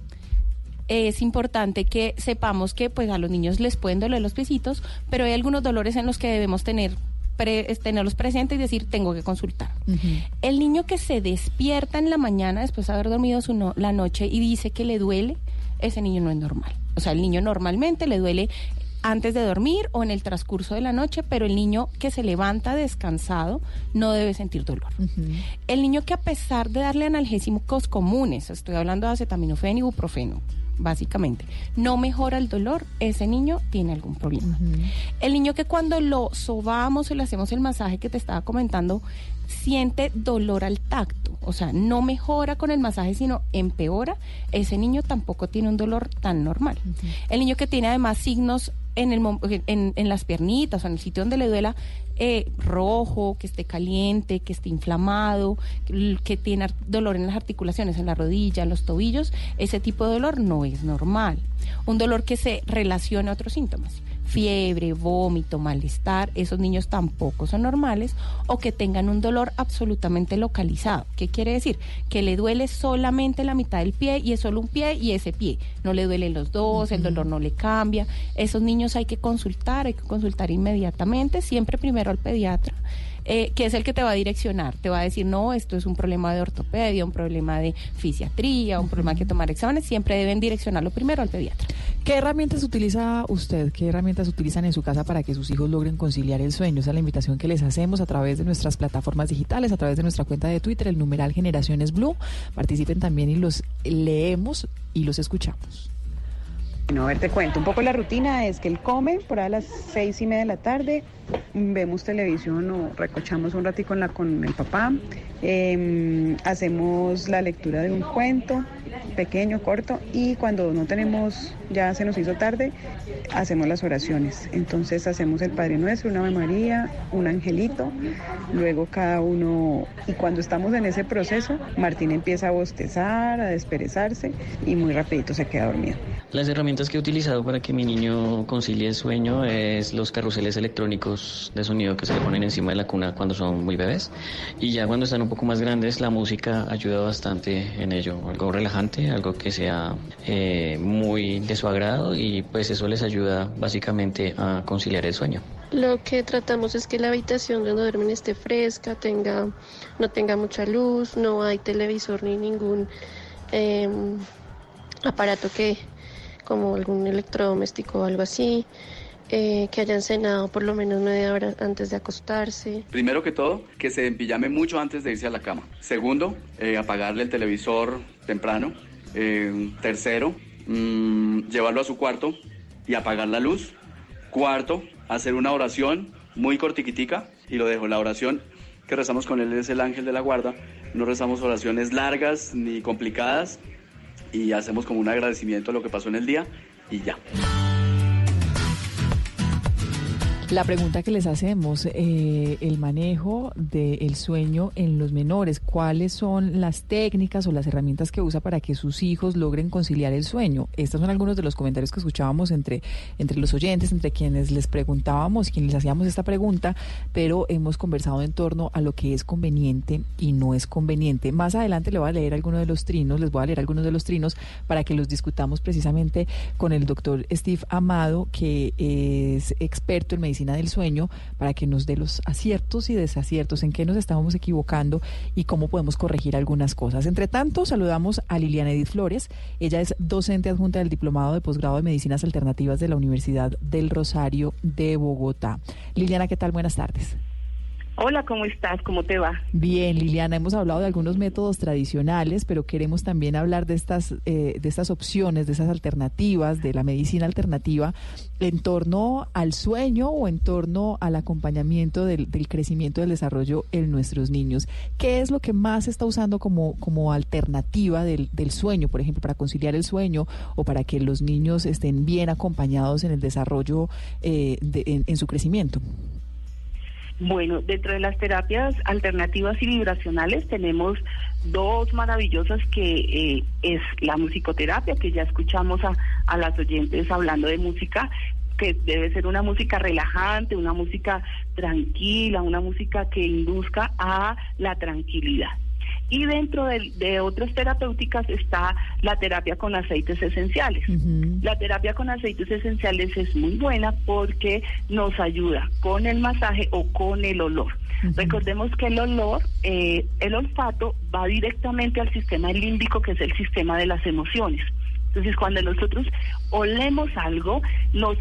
Es importante que sepamos que pues a los niños les pueden doler los piecitos, pero hay algunos dolores en los que debemos tener tenerlos presentes y decir tengo que consultar. El niño que se despierta en la mañana después de haber dormido su la noche y dice que le duele, ese niño no es normal. O sea, el niño normalmente le duele antes de dormir o en el transcurso de la noche, pero el niño que se levanta descansado no debe sentir dolor. El niño que a pesar de darle analgésicos comunes, estoy hablando de acetaminofén y ibuprofeno, básicamente, no mejora el dolor, ese niño tiene algún problema. El niño que cuando lo sobamos o le hacemos el masaje que te estaba comentando, siente dolor al tacto, o sea, no mejora con el masaje, sino empeora, ese niño tampoco tiene un dolor tan normal. El niño que tiene además signos en, el, en, en, las piernitas o en el sitio donde le duela eh, rojo, que esté caliente, que esté inflamado, que, tiene dolor en las articulaciones, en la rodilla, en los tobillos, ese tipo de dolor no es normal. Un dolor que se relaciona a otros síntomas fiebre, vómito, malestar, esos niños tampoco son normales, o que tengan un dolor absolutamente localizado. ¿Qué quiere decir? Que le duele solamente la mitad del pie y es solo un pie y ese pie. No le duelen los dos, el dolor no le cambia. Esos niños hay que consultar, hay que consultar inmediatamente, siempre primero al pediatra eh, que es el que te va a direccionar. Te va a decir, no, esto es un problema de ortopedia, un problema de fisiatría, un problema que tomar exámenes. Siempre deben direccionarlo primero al pediatra. ¿Qué herramientas utiliza usted? ¿Qué herramientas utilizan en su casa para que sus hijos logren conciliar el sueño? Esa es la invitación que les hacemos a través de nuestras plataformas digitales, a través de nuestra cuenta de Twitter, el numeral Generaciones Blue. Participen también y los leemos y los escuchamos. Bueno, a ver, te cuento. Un poco la rutina es que él come por a las seis y media de la tarde, vemos televisión o recochamos un ratico con, la, con el papá, em, hacemos la lectura de un cuento pequeño, corto, y cuando no tenemos, ya se nos hizo tarde, hacemos las oraciones. Entonces hacemos el Padre Nuestro, una Ave María, un angelito, luego cada uno, y cuando estamos en ese proceso, Martín empieza a bostezar, a desperezarse y muy rapidito se queda dormido. Las herramientas que he utilizado para que mi niño concilie el sueño es los carruseles electrónicos de sonido que se le ponen encima de la cuna cuando son muy bebés. Y ya cuando están un poco más grandes, la música ayuda bastante en ello. Algo relajante, algo que sea eh, muy de su agrado y pues eso les ayuda básicamente a conciliar el sueño. Lo que tratamos es que la habitación donde duermen esté fresca, tenga, no tenga mucha luz, no hay televisor ni ningún em, aparato que como algún electrodoméstico o algo así, eh, que hayan cenado por lo menos media hora antes de acostarse. Primero que todo, que se empillame mucho antes de irse a la cama. Segundo, eh, apagarle el televisor temprano. Eh, tercero, mm, llevarlo a su cuarto y apagar la luz. Cuarto, hacer una oración muy cortiquitica y lo dejo. La oración que rezamos con él es el ángel de la guarda. No rezamos oraciones largas ni complicadas, y hacemos como un agradecimiento a lo que pasó en el día y ya. La pregunta que les hacemos, eh, el manejo del sueño en los menores, ¿cuáles son las técnicas o las herramientas que usa para que sus hijos logren conciliar el sueño? Estos son algunos de los comentarios que escuchábamos entre, entre los oyentes, entre quienes les preguntábamos, quienes les hacíamos esta pregunta, pero hemos conversado en torno a lo que es conveniente y no es conveniente. Más adelante le voy a leer algunos de los trinos, les voy a leer algunos de los trinos para que los discutamos precisamente con el doctor Steve Amado, que es experto en medicina del sueño para que nos dé los aciertos y desaciertos, en qué nos estamos equivocando y cómo podemos corregir algunas cosas. Entre tanto, saludamos a Liliana Edith Flores. Ella es docente adjunta del Diplomado de Posgrado de Medicinas Alternativas de la Universidad del Rosario de Bogotá. Liliana, ¿qué tal? Buenas tardes. Hola, ¿cómo estás? ¿Cómo te va? Bien, Liliana, hemos hablado de algunos métodos tradicionales, pero queremos también hablar de estas, eh, de estas opciones, de esas alternativas, de la medicina alternativa en torno al sueño o en torno al acompañamiento del, crecimiento del desarrollo en nuestros niños. ¿Qué es lo que más se está usando como, como alternativa del, sueño, por ejemplo, para conciliar el sueño o para que los niños estén bien acompañados en el desarrollo eh, en su crecimiento? Bueno, dentro de las terapias alternativas y vibracionales tenemos dos maravillosas que eh, es la musicoterapia, que ya escuchamos a, a las oyentes hablando de música, que debe ser una música relajante, una música tranquila, una música que induzca a la tranquilidad. Y dentro de, de otras terapéuticas está la terapia con aceites esenciales. La terapia con aceites esenciales es muy buena porque nos ayuda con el masaje o con el olor. Recordemos que el olor, eh, el olfato va directamente al sistema límbico, que es el sistema de las emociones. Entonces, cuando nosotros olemos algo, nos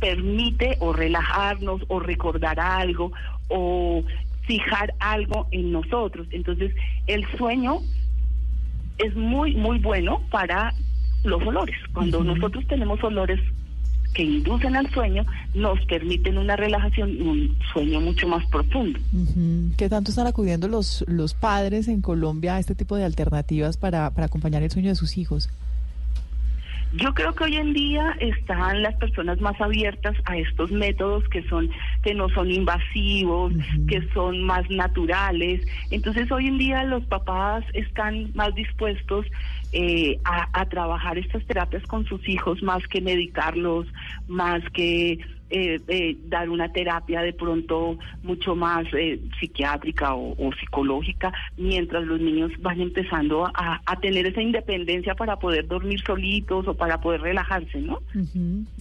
permite o relajarnos o recordar algo o fijar algo en nosotros. Entonces, el sueño es muy, muy bueno para los olores. Cuando nosotros tenemos olores que inducen al sueño, nos permiten una relajación y un sueño mucho más profundo. Ujú. ¿Qué tanto están acudiendo los, los padres en Colombia a este tipo de alternativas para, para acompañar el sueño de sus hijos? Yo creo que hoy en día están las personas más abiertas a estos métodos que son que no son invasivos, que son más naturales. Entonces hoy en día los papás están más dispuestos eh, a, a trabajar estas terapias con sus hijos más que medicarlos, más que eh, eh, dar una terapia de pronto mucho más eh, psiquiátrica o, psicológica, mientras los niños van empezando a, a tener esa independencia para poder dormir solitos o para poder relajarse, ¿no?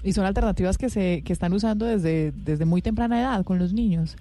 Y son alternativas que se que están usando desde, desde muy temprana edad con los niños.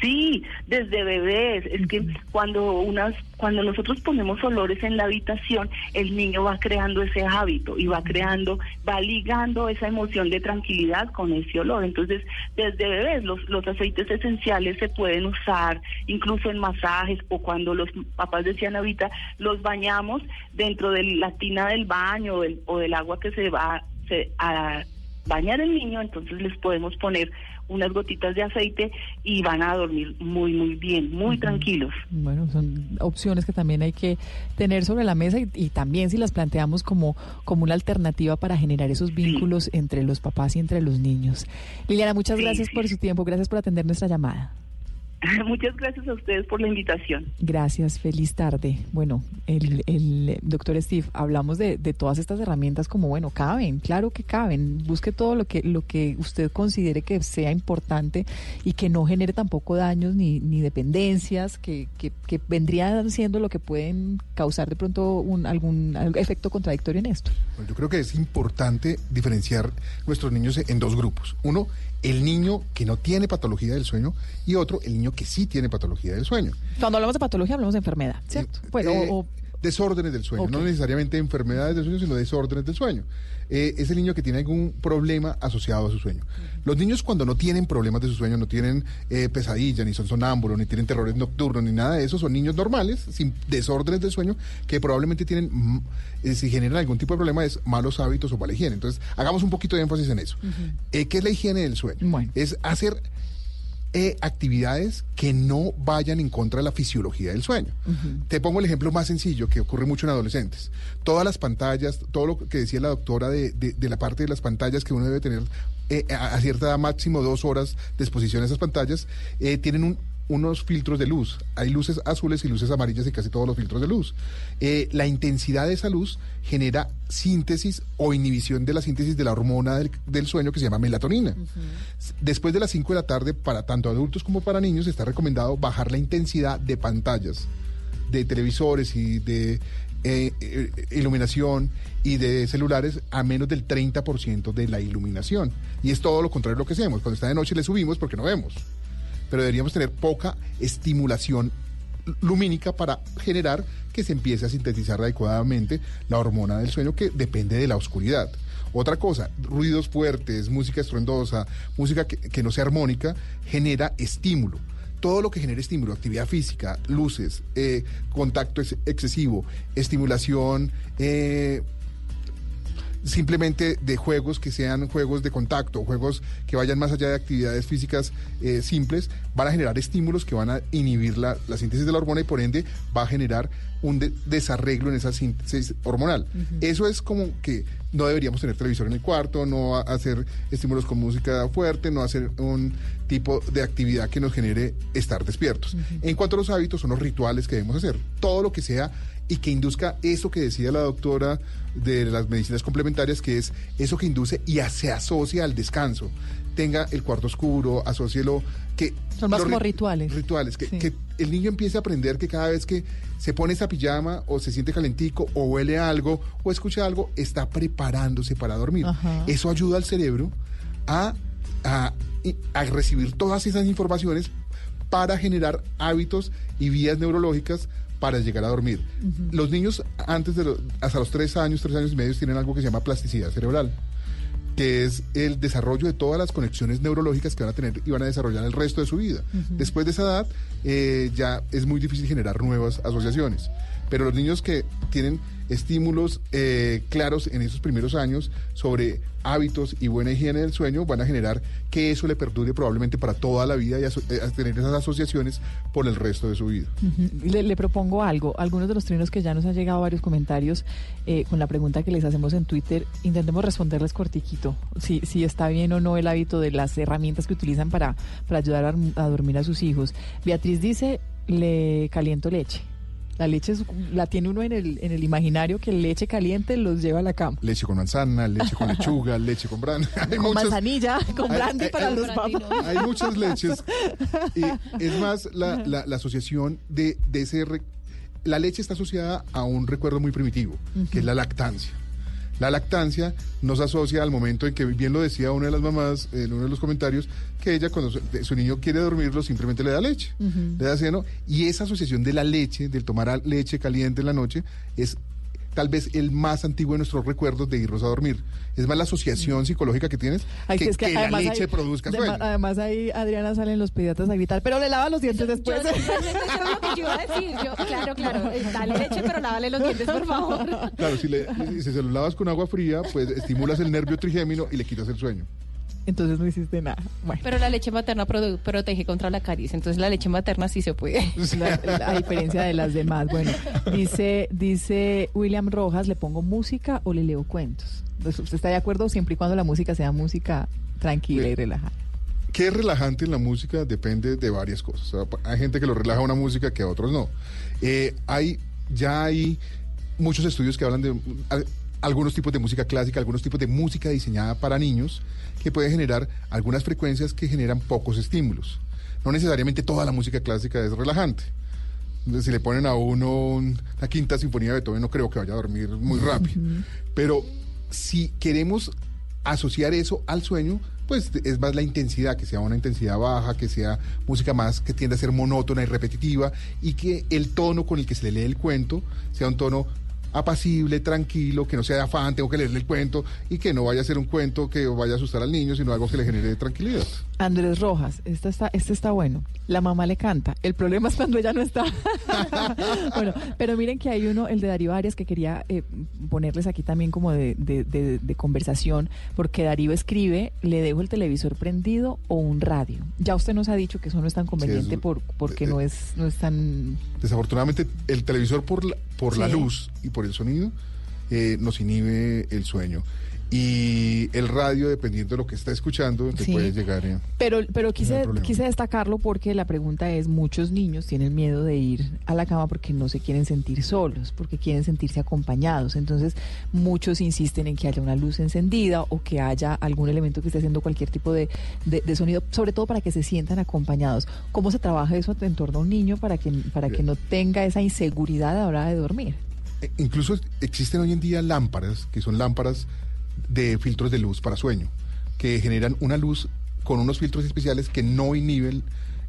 Sí, desde bebés. Es que cuando unas, cuando nosotros ponemos olores en la habitación, el niño va creando ese hábito y va creando, va ligando esa emoción de tranquilidad con ese olor. Entonces, desde bebés los, los aceites esenciales se pueden usar incluso en masajes o cuando los papás decían ahorita, los bañamos dentro de la tina del baño o del, o del agua que se va se, a bañar el niño, entonces les podemos poner unas gotitas de aceite y van a dormir muy, muy bien, muy tranquilos. Bueno, son opciones que también hay que tener sobre la mesa y, y también si las planteamos como, como una alternativa para generar esos vínculos entre los papás y entre los niños. Liliana, muchas Sí, gracias sí. por su tiempo, gracias por atender nuestra llamada. Muchas gracias a ustedes por la invitación. Gracias, feliz tarde. Bueno, el, el eh, doctor Steve, hablamos de, de todas estas herramientas como, bueno, caben, claro que caben. Busque todo lo que, lo que usted considere que sea importante y que no genere tampoco daños ni, ni dependencias, que, que, que vendrían siendo lo que pueden causar de pronto un, algún, algún efecto contradictorio en esto. Bueno, yo creo que es importante diferenciar nuestros niños en dos grupos. Uno, el niño que no tiene patología del sueño y otro, el niño que sí tiene patología del sueño. Cuando hablamos de patología hablamos de enfermedad, ¿cierto? Bueno, Eh, o- desórdenes del sueño, no necesariamente enfermedades del sueño, sino desórdenes del sueño. Eh, es el niño que tiene algún problema asociado a su sueño. Los niños cuando no tienen problemas de su sueño, no tienen eh, pesadillas, ni son sonámbulos, ni tienen terrores nocturnos, ni nada de eso, son niños normales, sin desórdenes del sueño, que probablemente tienen, mm, eh, si generan algún tipo de problema, es malos hábitos o mala higiene. Entonces, hagamos un poquito de énfasis en eso. Eh, ¿Qué es la higiene del sueño? Es hacer eh, actividades que no vayan en contra de la fisiología del sueño. Te pongo el ejemplo más sencillo que ocurre mucho en adolescentes. Todas las pantallas, todo lo que decía la doctora de, de- de la parte de las pantallas que uno debe tener eh, a, a cierta edad, máximo dos horas de exposición a esas pantallas, eh, tienen un- unos filtros de luz. Hay luces azules y luces amarillas y casi todos los filtros de luz. Eh, la intensidad de esa luz genera síntesis o inhibición de la síntesis de la hormona del, del sueño que se llama melatonina. Después de las 5 de la tarde, para tanto adultos como para niños, está recomendado bajar la intensidad de pantallas, de televisores y de eh, eh, iluminación y de celulares a menos del 30% de la iluminación. Y es todo lo contrario a lo que hacemos. Cuando está de noche le subimos porque no vemos. Pero deberíamos tener poca estimulación lumínica para generar que se empiece a sintetizar adecuadamente la hormona del sueño que depende de la oscuridad. Otra cosa, ruidos fuertes, música estruendosa, música que, no sea armónica, genera estímulo. Todo lo que genere estímulo, actividad física, luces, eh, contacto ex- excesivo, estimulación, eh, simplemente de juegos que sean juegos de contacto, juegos que vayan más allá de actividades físicas eh, simples, van a generar estímulos que van a inhibir la, la síntesis de la hormona y por ende va a generar un de- desarreglo en esa síntesis hormonal. Eso es como que no deberíamos tener televisor en el cuarto, no hacer estímulos con música fuerte, no hacer un tipo de actividad que nos genere estar despiertos. En cuanto a los hábitos, son los rituales que debemos hacer. Todo lo que sea y que induzca eso que decía la doctora de las medicinas complementarias, que es eso que induce y se asocia al descanso. Tenga el cuarto oscuro, asócielo, que... Son más como ri- rituales. Rituales, que, que el niño empiece a aprender que cada vez que se pone esa pijama o se siente calentico o huele algo o escucha algo, está preparándose para dormir. Ajá. Eso ayuda al cerebro a, a, a recibir todas esas informaciones para generar hábitos y vías neurológicas para llegar a dormir. Los niños antes de hasta los tres años, tres años y medio tienen algo que se llama plasticidad cerebral que es el desarrollo de todas las conexiones neurológicas que van a tener y van a desarrollar el resto de su vida. Después de esa edad eh, ya es muy difícil generar nuevas asociaciones. Pero los niños que tienen estímulos eh, claros en esos primeros años sobre hábitos y buena higiene del sueño van a generar que eso le perdure probablemente para toda la vida y eh, a tener esas asociaciones por el resto de su vida. Le, propongo algo. Algunos de los trinos que ya nos han llegado varios comentarios eh, con la pregunta que les hacemos en Twitter, intentemos responderles cortiquito. Si, si está bien o no el hábito de las herramientas que utilizan para, para ayudar a dormir a sus hijos. Beatriz dice, le caliento leche. La leche es- la tiene uno en el, en el imaginario que leche caliente los lleva a la cama. Leche con manzana, leche con lechuga, leche con bran. Hay Con muchas- manzanilla, con brandy hay- para hay- los papás. Hay muchas leches. Y es más, la, la- la asociación de, de ese... re- la leche está asociada a un recuerdo muy primitivo, que es la lactancia. La lactancia nos asocia al momento en que, bien lo decía una de las mamás en uno de los comentarios, que ella cuando su, su niño quiere dormirlo simplemente le da leche, le da seno, y esa asociación de la leche, del tomar leche caliente en la noche, es tal vez el más antiguo de nuestros recuerdos de irnos a dormir. Es más la asociación psicológica que tienes Ay, que, es que que la leche produzca de- sueño. Además ahí Adriana salen los pediatras a gritar, pero le lava los dientes después. Yo, era lo que yo iba a decir. Yo, claro, claro, eh, dale leche, pero lávale los dientes, por favor. Claro, si, le, si se lo lavas con agua fría, pues estimulas el nervio trigémino y le quitas el sueño. Entonces no hiciste nada. Bueno. Pero la leche materna protege contra la caries, entonces la leche materna sí se puede. La- la- a diferencia de las demás. Bueno, dice, dice William Rojas, ¿le pongo música o le leo cuentos? Pues, ¿Usted está de acuerdo siempre y cuando la música sea música tranquila y relajada? ¿Qué es relajante en la música? Depende de varias cosas. O sea, hay gente que lo relaja una música que a otros no. Eh, hay, ya hay muchos estudios que hablan de algunos tipos de música clásica, algunos tipos de música diseñada para niños, que puede generar algunas frecuencias que generan pocos estímulos. No necesariamente toda la música clásica es relajante. Entonces, si le ponen a uno un- una quinta sinfonía de Beethoven, no creo que vaya a dormir muy rápido. Pero si queremos asociar eso al sueño, pues es más la intensidad, que sea una intensidad baja, que sea música más que tiende a ser monótona y repetitiva y que el tono con el que se le lee el cuento sea un tono apacible, tranquilo, que no sea de afán, tengo que leerle el cuento y que no vaya a ser un cuento que vaya a asustar al niño, sino algo que le genere tranquilidad. Andrés Rojas, este está, este está bueno. La mamá le canta. El problema es cuando ella no está. bueno, pero miren que hay uno, el de Darío Arias, que quería eh, ponerles aquí también como de, de- de- de conversación, porque Darío escribe, le dejo el televisor prendido o un radio. Ya usted nos ha dicho que eso no es tan conveniente es- por, porque eh, no es, no es tan... Desafortunadamente, el televisor por la, por la luz y por el sonido eh, nos inhibe el sueño. Y el radio, dependiendo de lo que está escuchando, te Sí. puede llegar. eh, Pero, pero quise, quise destacarlo porque la pregunta es, muchos niños tienen miedo de ir a la cama porque no se quieren sentir solos, porque quieren sentirse acompañados. Entonces, muchos insisten en que haya una luz encendida o que haya algún elemento que esté haciendo cualquier tipo de, de- de sonido, sobre todo para que se sientan acompañados. ¿Cómo se trabaja eso en torno a un niño para que, para que no tenga esa inseguridad a la hora de dormir? Eh, Incluso existen hoy en día lámparas, que son lámparas de filtros de luz para sueño, que generan una luz con unos filtros especiales que no inhiben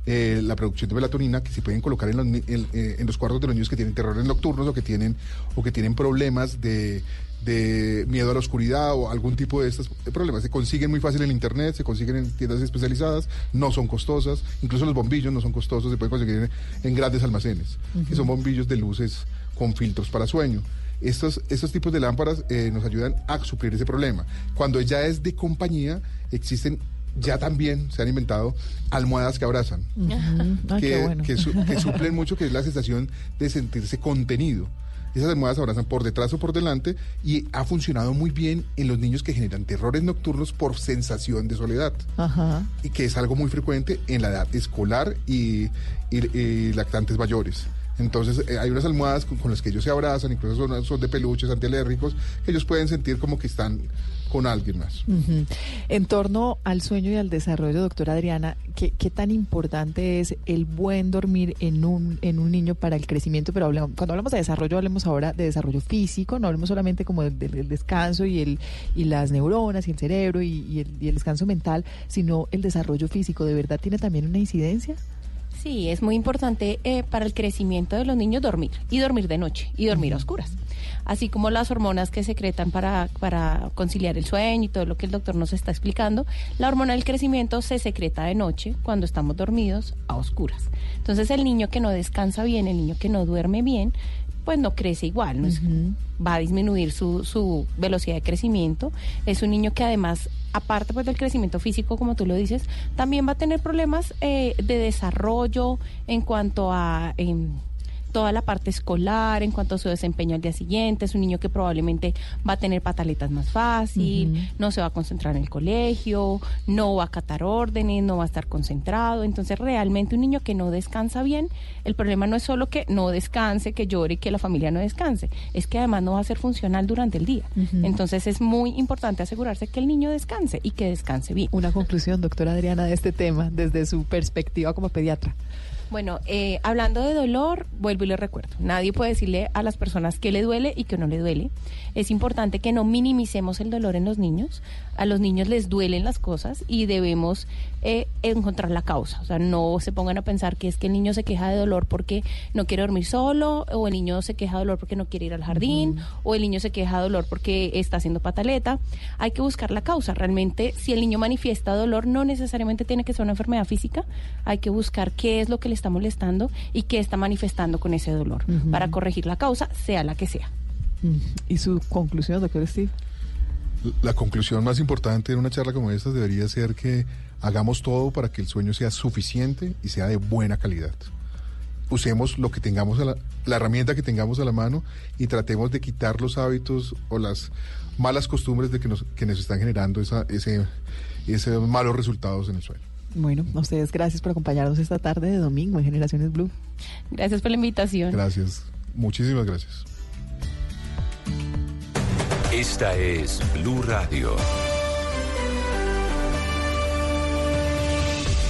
eh, la producción de melatonina, que se pueden colocar en los, en, eh, en los cuartos de los niños que tienen terrores nocturnos o que tienen, o que tienen problemas de, de miedo a la oscuridad o algún tipo de estos problemas. Se consiguen muy fácil en internet, se consiguen en tiendas especializadas, no son costosas, incluso los bombillos no son costosos, se pueden conseguir en, en grandes almacenes, que son bombillos de luces con filtros para sueño. Estos, estos tipos de lámparas eh, nos ayudan a suplir ese problema. Cuando ya es de compañía, existen ya también se han inventado almohadas que abrazan, que, qué bueno. que su- que suplen mucho, que es la sensación de sentirse contenido. Esas almohadas abrazan por detrás o por delante y ha funcionado muy bien en los niños que generan terrores nocturnos por sensación de soledad Ajá. y que es algo muy frecuente en la edad escolar y, y- y lactantes mayores. Entonces eh, hay unas almohadas con, las que ellos se abrazan, incluso son, son de peluches antialérgicos, que ellos pueden sentir como que están con alguien más. En torno al sueño y al desarrollo, doctora Adriana, ¿qué, tan importante es el buen dormir en un, en un niño para el crecimiento? Pero hablamos- cuando hablamos de desarrollo, hablemos ahora de desarrollo físico, no hablemos solamente como del descanso y, el, y las neuronas y el cerebro y, y el, y el descanso mental, sino el desarrollo físico. ¿De verdad tiene también una incidencia? Sí, es muy importante eh, para el crecimiento de los niños dormir y dormir de noche y dormir a oscuras. Así como las hormonas que secretan para, para conciliar el sueño y todo lo que el doctor nos está explicando, la hormona del crecimiento se secreta de noche cuando estamos dormidos a oscuras. Entonces el niño que no descansa bien, el niño que no duerme bien, pues no crece igual, no va a disminuir su, su velocidad de crecimiento. Es un niño que además, aparte pues del crecimiento físico, como tú lo dices, también va a tener problemas eh, de desarrollo en cuanto a... em, toda la parte escolar, en cuanto a su desempeño al día siguiente, es un niño que probablemente va a tener pataletas más fácil, no se va a concentrar en el colegio, no va a acatar órdenes, no va a estar concentrado. Entonces, realmente un niño que no descansa bien, el problema no es solo que no descanse, que llore y que la familia no descanse, es que además no va a ser funcional durante el día. Entonces, es muy importante asegurarse que el niño descanse y que descanse bien. Una conclusión, doctora Adriana, de este tema, desde su perspectiva como pediatra. Bueno, eh, hablando de dolor, vuelvo y le recuerdo, nadie puede decirle a las personas que le duele y que no le duele. Es importante que no minimicemos el dolor en los niños. A los niños les duelen las cosas y debemos eh, encontrar la causa. O sea, no se pongan a pensar que es que el niño se queja de dolor porque no quiere dormir solo, o el niño se queja de dolor porque no quiere ir al jardín, o el niño se queja de dolor porque está haciendo pataleta. Hay que buscar la causa. Realmente, si el niño manifiesta dolor, no necesariamente tiene que ser una enfermedad física. Hay que buscar qué es lo que le está molestando y qué está manifestando con ese dolor Ujú. para corregir la causa, sea la que sea. ¿Y su conclusión, doctor Steve? La conclusión más importante de una charla como esta debería ser que hagamos todo para que el sueño sea suficiente y sea de buena calidad. Usemos lo que tengamos, a la, la herramienta que tengamos a la mano y tratemos de quitar los hábitos o las malas costumbres de que nos, que nos están generando esa, ese, esos malos resultados en el sueño. Bueno, a ustedes gracias por acompañarnos esta tarde de domingo en Generaciones Blue. Gracias por la invitación. Gracias, muchísimas gracias. Esta es Blue Radio.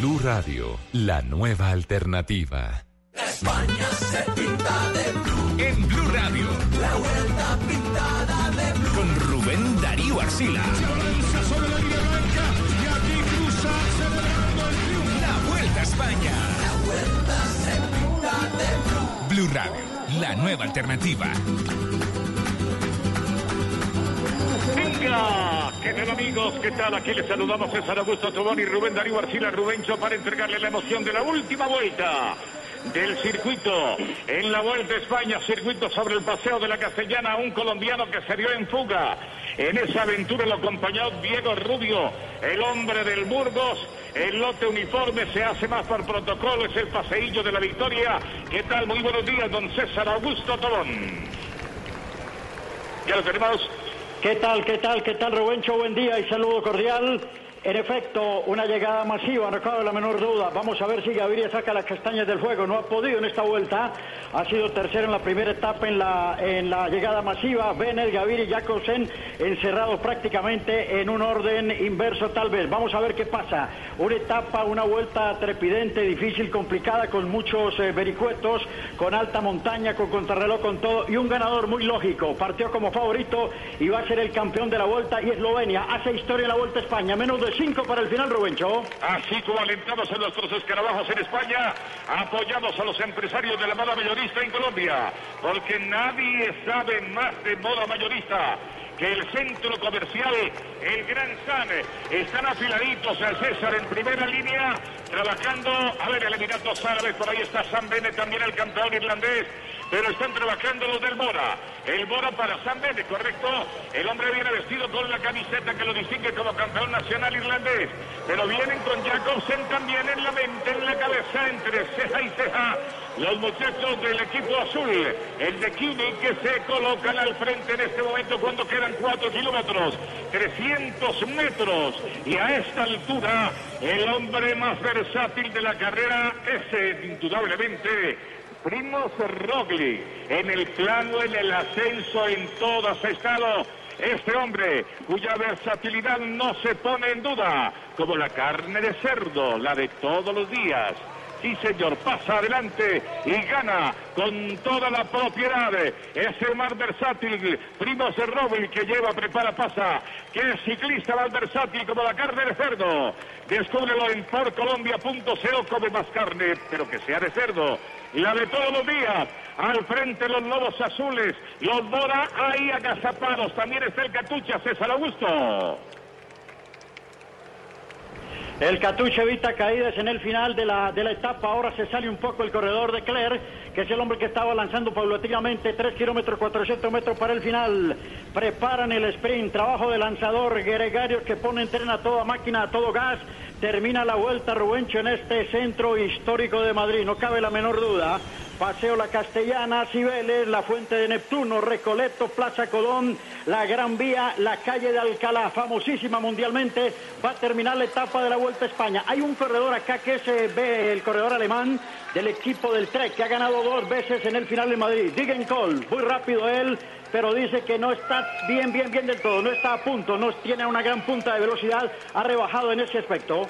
Blue Radio, la nueva alternativa. España se pinta de blue. En Blue Radio. La vuelta pintada de blue. Con Rubén Darío Arcila. la. La vuelta a España. La vuelta se pinta de blue. Blue Radio, la nueva alternativa. Venga, ¿qué amigos? ¿Qué tal? Aquí les saludamos César Augusto Tobón y Rubén Darío Arcila Rubencho para entregarle la emoción de la última vuelta del circuito en la Vuelta a España, circuito sobre el Paseo de la Castellana, un colombiano que se dio en fuga. En esa aventura lo acompañó Diego Rubio, el hombre del Burgos. El lote uniforme se hace más por protocolo, es el paseillo de la victoria. ¿Qué tal? Muy buenos días, don César Augusto Tobón. Ya lo tenemos. ¿Qué tal, qué tal, qué tal, Rubencho? Buen día y saludo cordial. En efecto, una llegada masiva, no cabe la menor duda. Vamos a ver si Gaviria saca las castañas del fuego. No ha podido en esta vuelta. Ha sido tercero en la primera etapa en la, en la llegada masiva. Bennett, Gaviria y Jacobsen encerrados prácticamente en un orden inverso tal vez. Vamos a ver qué pasa. Una etapa, una vuelta trepidente, difícil, complicada, con muchos eh, vericuetos, con alta montaña, con contrarreloj, con todo. Y un ganador muy lógico. Partió como favorito y va a ser el campeón de la vuelta y Eslovenia. Hace historia en la Vuelta a España. Menos cinco para el final, Rubencho. Así como alentamos a nuestros escarabajos en España, apoyamos a los empresarios de la moda mayorista en Colombia, porque nadie sabe más de moda mayorista que el centro comercial El Gran San. Están afiladitos al César en primera línea, trabajando, a ver, el Emiratos Árabes, por ahí está San Bene, también el campeón irlandés, pero están trabajando los del Mora. El Mora para San Bene, correcto. El hombre viene vestido con la camiseta que lo distingue como campeón nacional irlandés, pero vienen con Jacobsen también en la mente, en la cabeza, entre ceja y ceja. Los muchachos del equipo azul, el de Kini, que se colocan al frente en este momento cuando quedan 4 kilómetros, 300 metros. Y a esta altura, el hombre más versátil de la carrera es indudablemente Primo Rogli. En el plano, en el ascenso, en todas ha estado este hombre cuya versatilidad no se pone en duda, como la carne de cerdo, la de todos los días. Sí, señor, pasa adelante y gana con toda la propiedad. Ese más versátil, Primo Cerrobil, que lleva, prepara, pasa. Que es ciclista más versátil como la carne de cerdo. Descúbrelo en porcolombia.co, come más carne, pero que sea de cerdo. La de todos los días. Al frente los lobos azules, los Bora ahí agazapados. También está el Catucha, César Augusto. El Catuche evita caídas en el final de la, de la etapa. Ahora se sale un poco el corredor de Clerc, que es el hombre que estaba lanzando paulatinamente 3 kilómetros 400 metros para el final. Preparan el sprint. Trabajo de lanzador Gregario que pone en tren a toda máquina, a todo gas. Termina la vuelta Rubencho en este centro histórico de Madrid. No cabe la menor duda. Paseo La Castellana, Cibeles, la Fuente de Neptuno, Recoleto, Plaza Colón, la Gran Vía, la calle de Alcalá, famosísima mundialmente, va a terminar la etapa de la Vuelta a España. Hay un corredor acá que se ve, el corredor alemán del equipo del Trek, que ha ganado dos veces en el final de Madrid. Digen Cole, muy rápido él, pero dice que no está bien, bien, bien del todo, no está a punto, no tiene una gran punta de velocidad, ha rebajado en ese aspecto.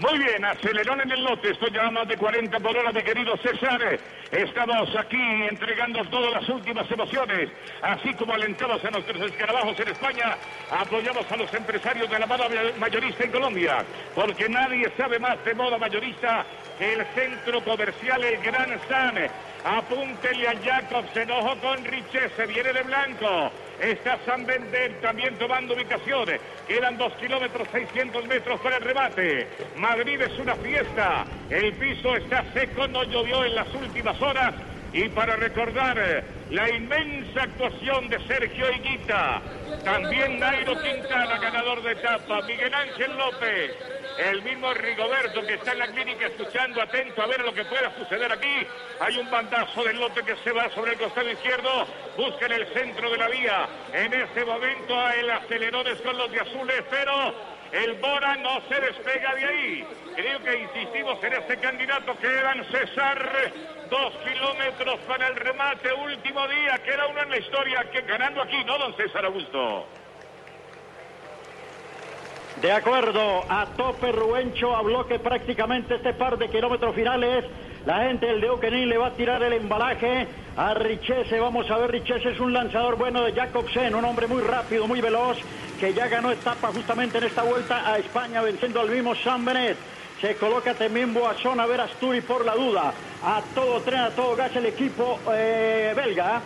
Muy bien, acelerón en el lote, estoy ya a más de 40 por hora, mi querido César. Estamos aquí entregando todas las últimas emociones, así como alentamos a nuestros escarabajos en España, apoyamos a los empresarios de la moda mayorista en Colombia, porque nadie sabe más de moda mayorista que el centro comercial El Gran San. Apúntele a Jacobsen, ojo con Richet, se viene de blanco. Está San Bender también tomando ubicaciones. Quedan dos kilómetros 600 metros para el remate. Madrid es una fiesta. El piso está seco, no llovió en las últimas horas. Y para recordar eh, la inmensa actuación de Sergio Higuita, también Nairo Quintana, ganador de etapa, Miguel Ángel López, el mismo Rigoberto que está en la clínica escuchando atento a ver lo que pueda suceder aquí. Hay un bandazo del lote que se va sobre el costado izquierdo, busca en el centro de la vía. En ese momento el acelerón es con los de azules, pero el Bora no se despega de ahí. Creo que insistimos en este candidato que eran César. Dos kilómetros para el remate, último día, queda uno en la historia, que ganando aquí, ¿no, don César Augusto? De acuerdo, a tope Rubencho habló que prácticamente este par de kilómetros finales la gente del de le va a tirar el embalaje a Richese. Vamos a ver, Richese es un lanzador bueno de Jacobsen, un hombre muy rápido, muy veloz, que ya ganó etapa justamente en esta vuelta a España, venciendo al mismo San Benet. Se coloca también Boazón a ver Asturi por la duda. A todo tren, a todo gas el equipo eh, belga.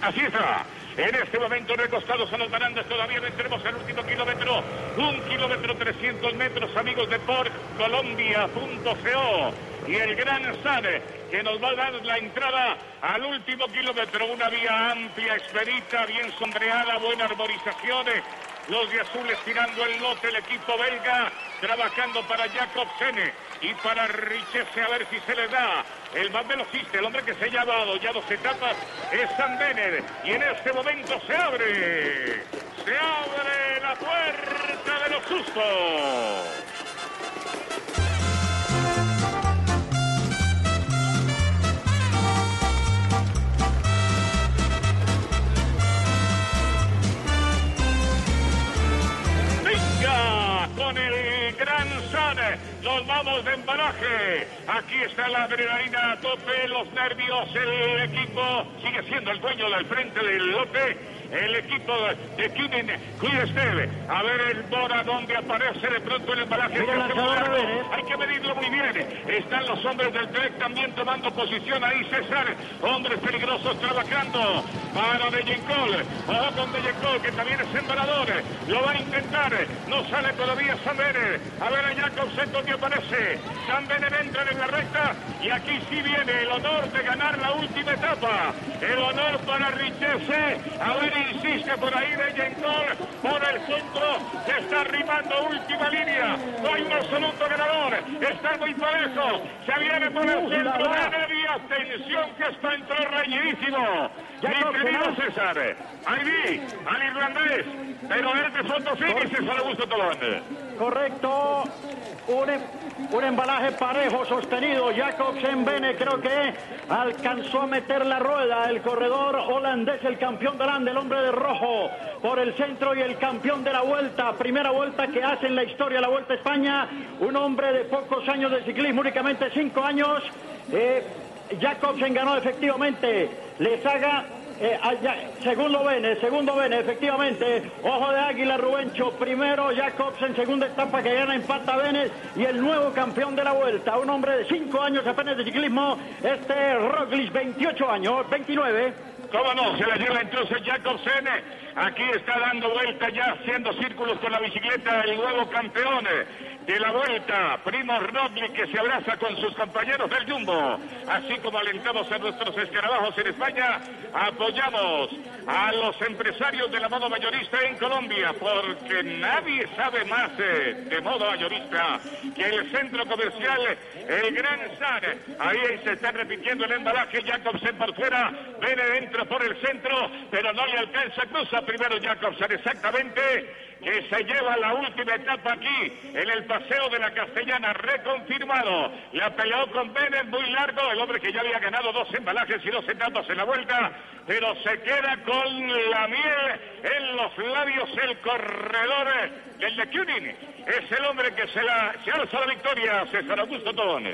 Así está. En este momento recostados a los barandas todavía no entremos al último kilómetro. Un kilómetro 300 metros, amigos de porcolombia.co. Y el Gran Sade, que nos va a dar la entrada al último kilómetro. Una vía amplia, expedita, bien sombreada, buena arborizaciones. Los de azules tirando el lote, el equipo belga trabajando para Jacobsen. Y para Richese a ver si se le da. El más velocista, el hombre que se ha llevado ya dos etapas es San Benet. Y en este momento se abre. Se abre la puerta de los sustos. Nos vamos de embalaje. Aquí está la adrenalina a tope, los nervios. El equipo sigue siendo el dueño del frente del lote el equipo de Kunin, cuide a ver el Bora donde aparece de pronto el embalaje. Mira el lanzador de Vélez. Hay que medirlo muy bien. Están los hombres del Trek también tomando posición ahí, César. Hombres peligrosos trabajando para Dejencol. Ojo con Dejencol, que también es embalador. Lo va a intentar. No sale todavía San Bene. A ver a Jacobsen donde aparece. San Bene entra en la recta. Y aquí sí viene el honor de ganar la última etapa. El honor para Richese. A ver, insiste por ahí Dejencol. Por el centro. Se está arrimando última línea. No hay un absoluto ganador. Está muy parejo. Se viene por el centro. Y atención que está entró reñidísimo. Mi querido César. Ahí vi al irlandés. Pero es de Soto y César Augusto Tolón. Correcto. Un, em- un embalaje parejo sostenido. Jacobsen Bene creo que alcanzó a meter la rueda. El corredor holandés, el campeón delante, el hombre de rojo por el centro y el campeón de la vuelta. Primera vuelta que hace en la historia la Vuelta a España. Un hombre de pocos años de ciclismo, únicamente cinco años. Eh, Jacobsen ganó efectivamente. Les haga eh, allá- segundo Bene, segundo Bene, efectivamente. Ojo de Águila, Rubencho. Primero Jacobsen, segunda etapa que gana empata Bene y el nuevo campeón de la vuelta. Un hombre de cinco años apenas de ciclismo. Este Roglic, 28 años, 29. ¿Cómo no? Se la lleva entonces Jacobsen. Aquí está dando vuelta ya, haciendo círculos con la bicicleta, el nuevo campeón de la vuelta. Primo Roglic que se abraza con sus compañeros del Jumbo. Así como alentamos a nuestros escarabajos en España, apoyamos a los empresarios de la moda mayorista en Colombia, porque nadie sabe más eh, de moda mayorista que el centro comercial El Gran San. Ahí se está repitiendo el embalaje, Jacobsen por fuera, viene dentro por el centro, pero no le alcanza, cruza primero Jacobsen exactamente que se lleva la última etapa aquí en el paseo de la Castellana, reconfirmado. La peleó con Bennett muy largo, el hombre que ya había ganado dos embalajes y dos etapas en la vuelta, pero se queda con la miel en los labios el corredor del de Kunin. Es el hombre que se, la, se la victoria, César Augusto Tobón.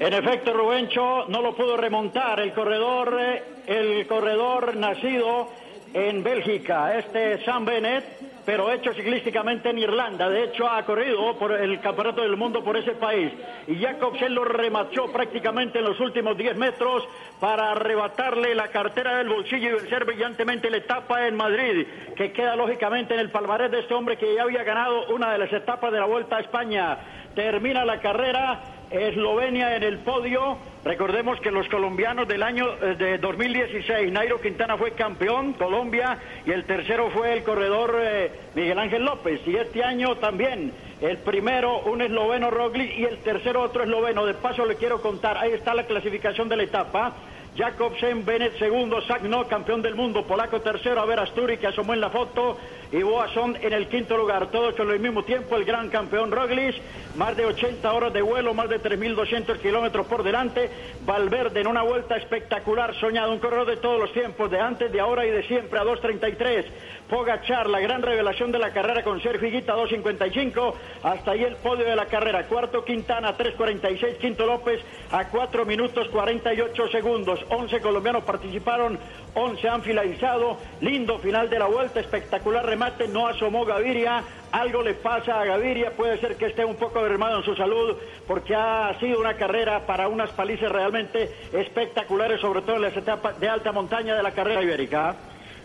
En efecto, Rubencho no lo pudo remontar el corredor, eh, el corredor nacido en Bélgica, este Sam Bennett, pero hecho ciclísticamente en Irlanda. De hecho, ha corrido por el Campeonato del Mundo por ese país. Y Jacobsen lo remató prácticamente en los últimos 10 metros para arrebatarle la cartera del bolsillo y vencer brillantemente la etapa en Madrid, que queda lógicamente en el palmarés de este hombre que ya había ganado una de las etapas de la Vuelta a España. Termina la carrera. Eslovenia en el podio. Recordemos que los colombianos del año eh, de 2016, Nairo Quintana fue campeón, Colombia, y el tercero fue el corredor eh, Miguel Ángel López. Y este año también, el primero un esloveno Roglic y el tercero otro esloveno. De paso le quiero contar, ahí está la clasificación de la etapa. Jacobsen, Bennett segundo, Sagno, campeón del mundo, Polaco tercero, a ver Asturi que asomó en la foto, y Boasson en el quinto lugar, todos con el mismo tiempo, el gran campeón Roglic, más de 80 horas de vuelo, más de 3.200 kilómetros por delante, Valverde en una vuelta espectacular, soñado, un corredor de todos los tiempos, de antes, de ahora y de siempre, a 2.33, Pogachar, la gran revelación de la carrera con Sergio Higuita, 2.55, hasta ahí el podio de la carrera, cuarto Quintana, 3.46, quinto López, a 4 minutos 48 segundos, 11 colombianos participaron, 11 han finalizado, lindo final de la vuelta, espectacular remate, no asomó Gaviria, algo le pasa a Gaviria, puede ser que esté un poco derramado en su salud, porque ha sido una carrera para unas palizas realmente espectaculares, sobre todo en las etapas de alta montaña de la carrera ibérica.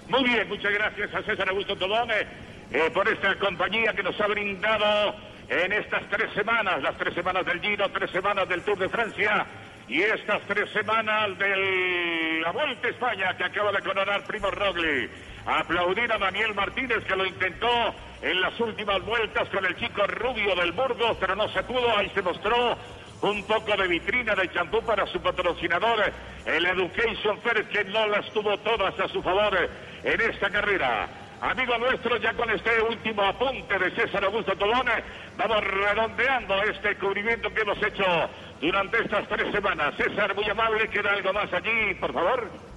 Muy bien, muchas gracias a César Augusto Tobón eh, por esta compañía que nos ha brindado en estas tres semanas, las tres semanas del Giro, tres semanas del Tour de Francia y estas tres semanas de la Vuelta a España que acaba de coronar Primo Rogli. Aplaudir a Daniel Martínez que lo intentó en las últimas vueltas con el chico rubio del Burgos, pero no se pudo. Ahí se mostró un poco de vitrina de champú para su patrocinador, el Education First, que no las tuvo todas a su favor en esta carrera. Amigo nuestro, ya con este último apunte de César Augusto Tobón, vamos redondeando este cubrimiento que hemos hecho durante estas tres semanas. César, muy amable, ¿queda algo más allí, por favor?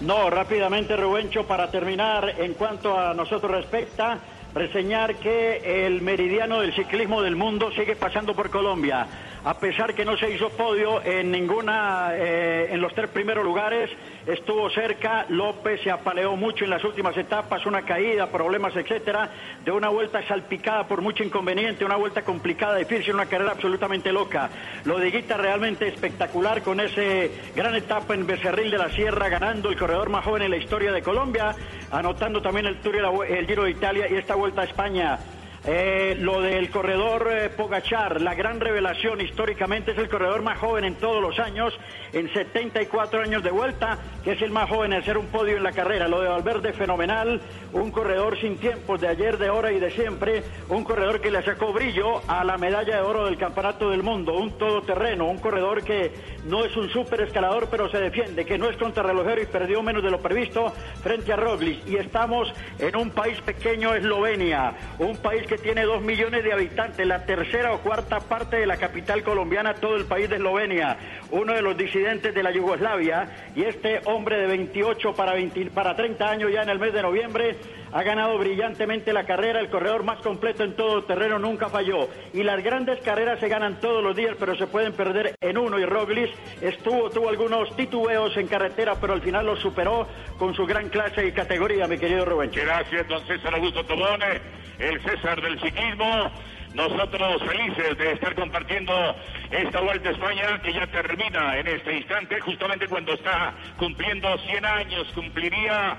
No, rápidamente, Rubencho, para terminar, en cuanto a nosotros respecta, reseñar que el meridiano del ciclismo del mundo sigue pasando por Colombia a pesar que no se hizo podio en ninguna, eh, en los tres primeros lugares, estuvo cerca, López se apaleó mucho en las últimas etapas, una caída, problemas, etcétera, de una vuelta salpicada por mucho inconveniente, una vuelta complicada, difícil, una carrera absolutamente loca. Lo de Guita realmente espectacular con ese gran etapa en Becerril de la Sierra, ganando el corredor más joven en la historia de Colombia, anotando también el Tour y el Giro de Italia y esta vuelta a España. Eh, lo del corredor eh, Pogachar, la gran revelación históricamente es el corredor más joven en todos los años, en 74 años de vuelta, que es el más joven en hacer un podio en la carrera. Lo de Valverde fenomenal, un corredor sin tiempos de ayer, de ahora y de siempre, un corredor que le sacó brillo a la medalla de oro del Campeonato del Mundo, un todoterreno, un corredor que no es un super escalador, pero se defiende, que no es contrarrelojero y perdió menos de lo previsto frente a Roglic. Y estamos en un país pequeño, Eslovenia, un país que tiene dos millones de habitantes, la tercera o cuarta parte de la capital colombiana, todo el país de Eslovenia, uno de los disidentes de la Yugoslavia, y este hombre de 28 para, 20 para 30 años ya en el mes de noviembre ha ganado brillantemente la carrera, el corredor más completo en todo terreno, nunca falló. Y las grandes carreras se ganan todos los días, pero se pueden perder en uno. Y Roglic estuvo, tuvo algunos titubeos en carretera, pero al final lo superó con su gran clase y categoría, mi querido Rubén. Gracias, don César Augusto Tobone, el César del ciclismo. Nosotros felices de estar compartiendo esta Vuelta a España que ya termina en este instante, justamente cuando está cumpliendo 100 años, cumpliría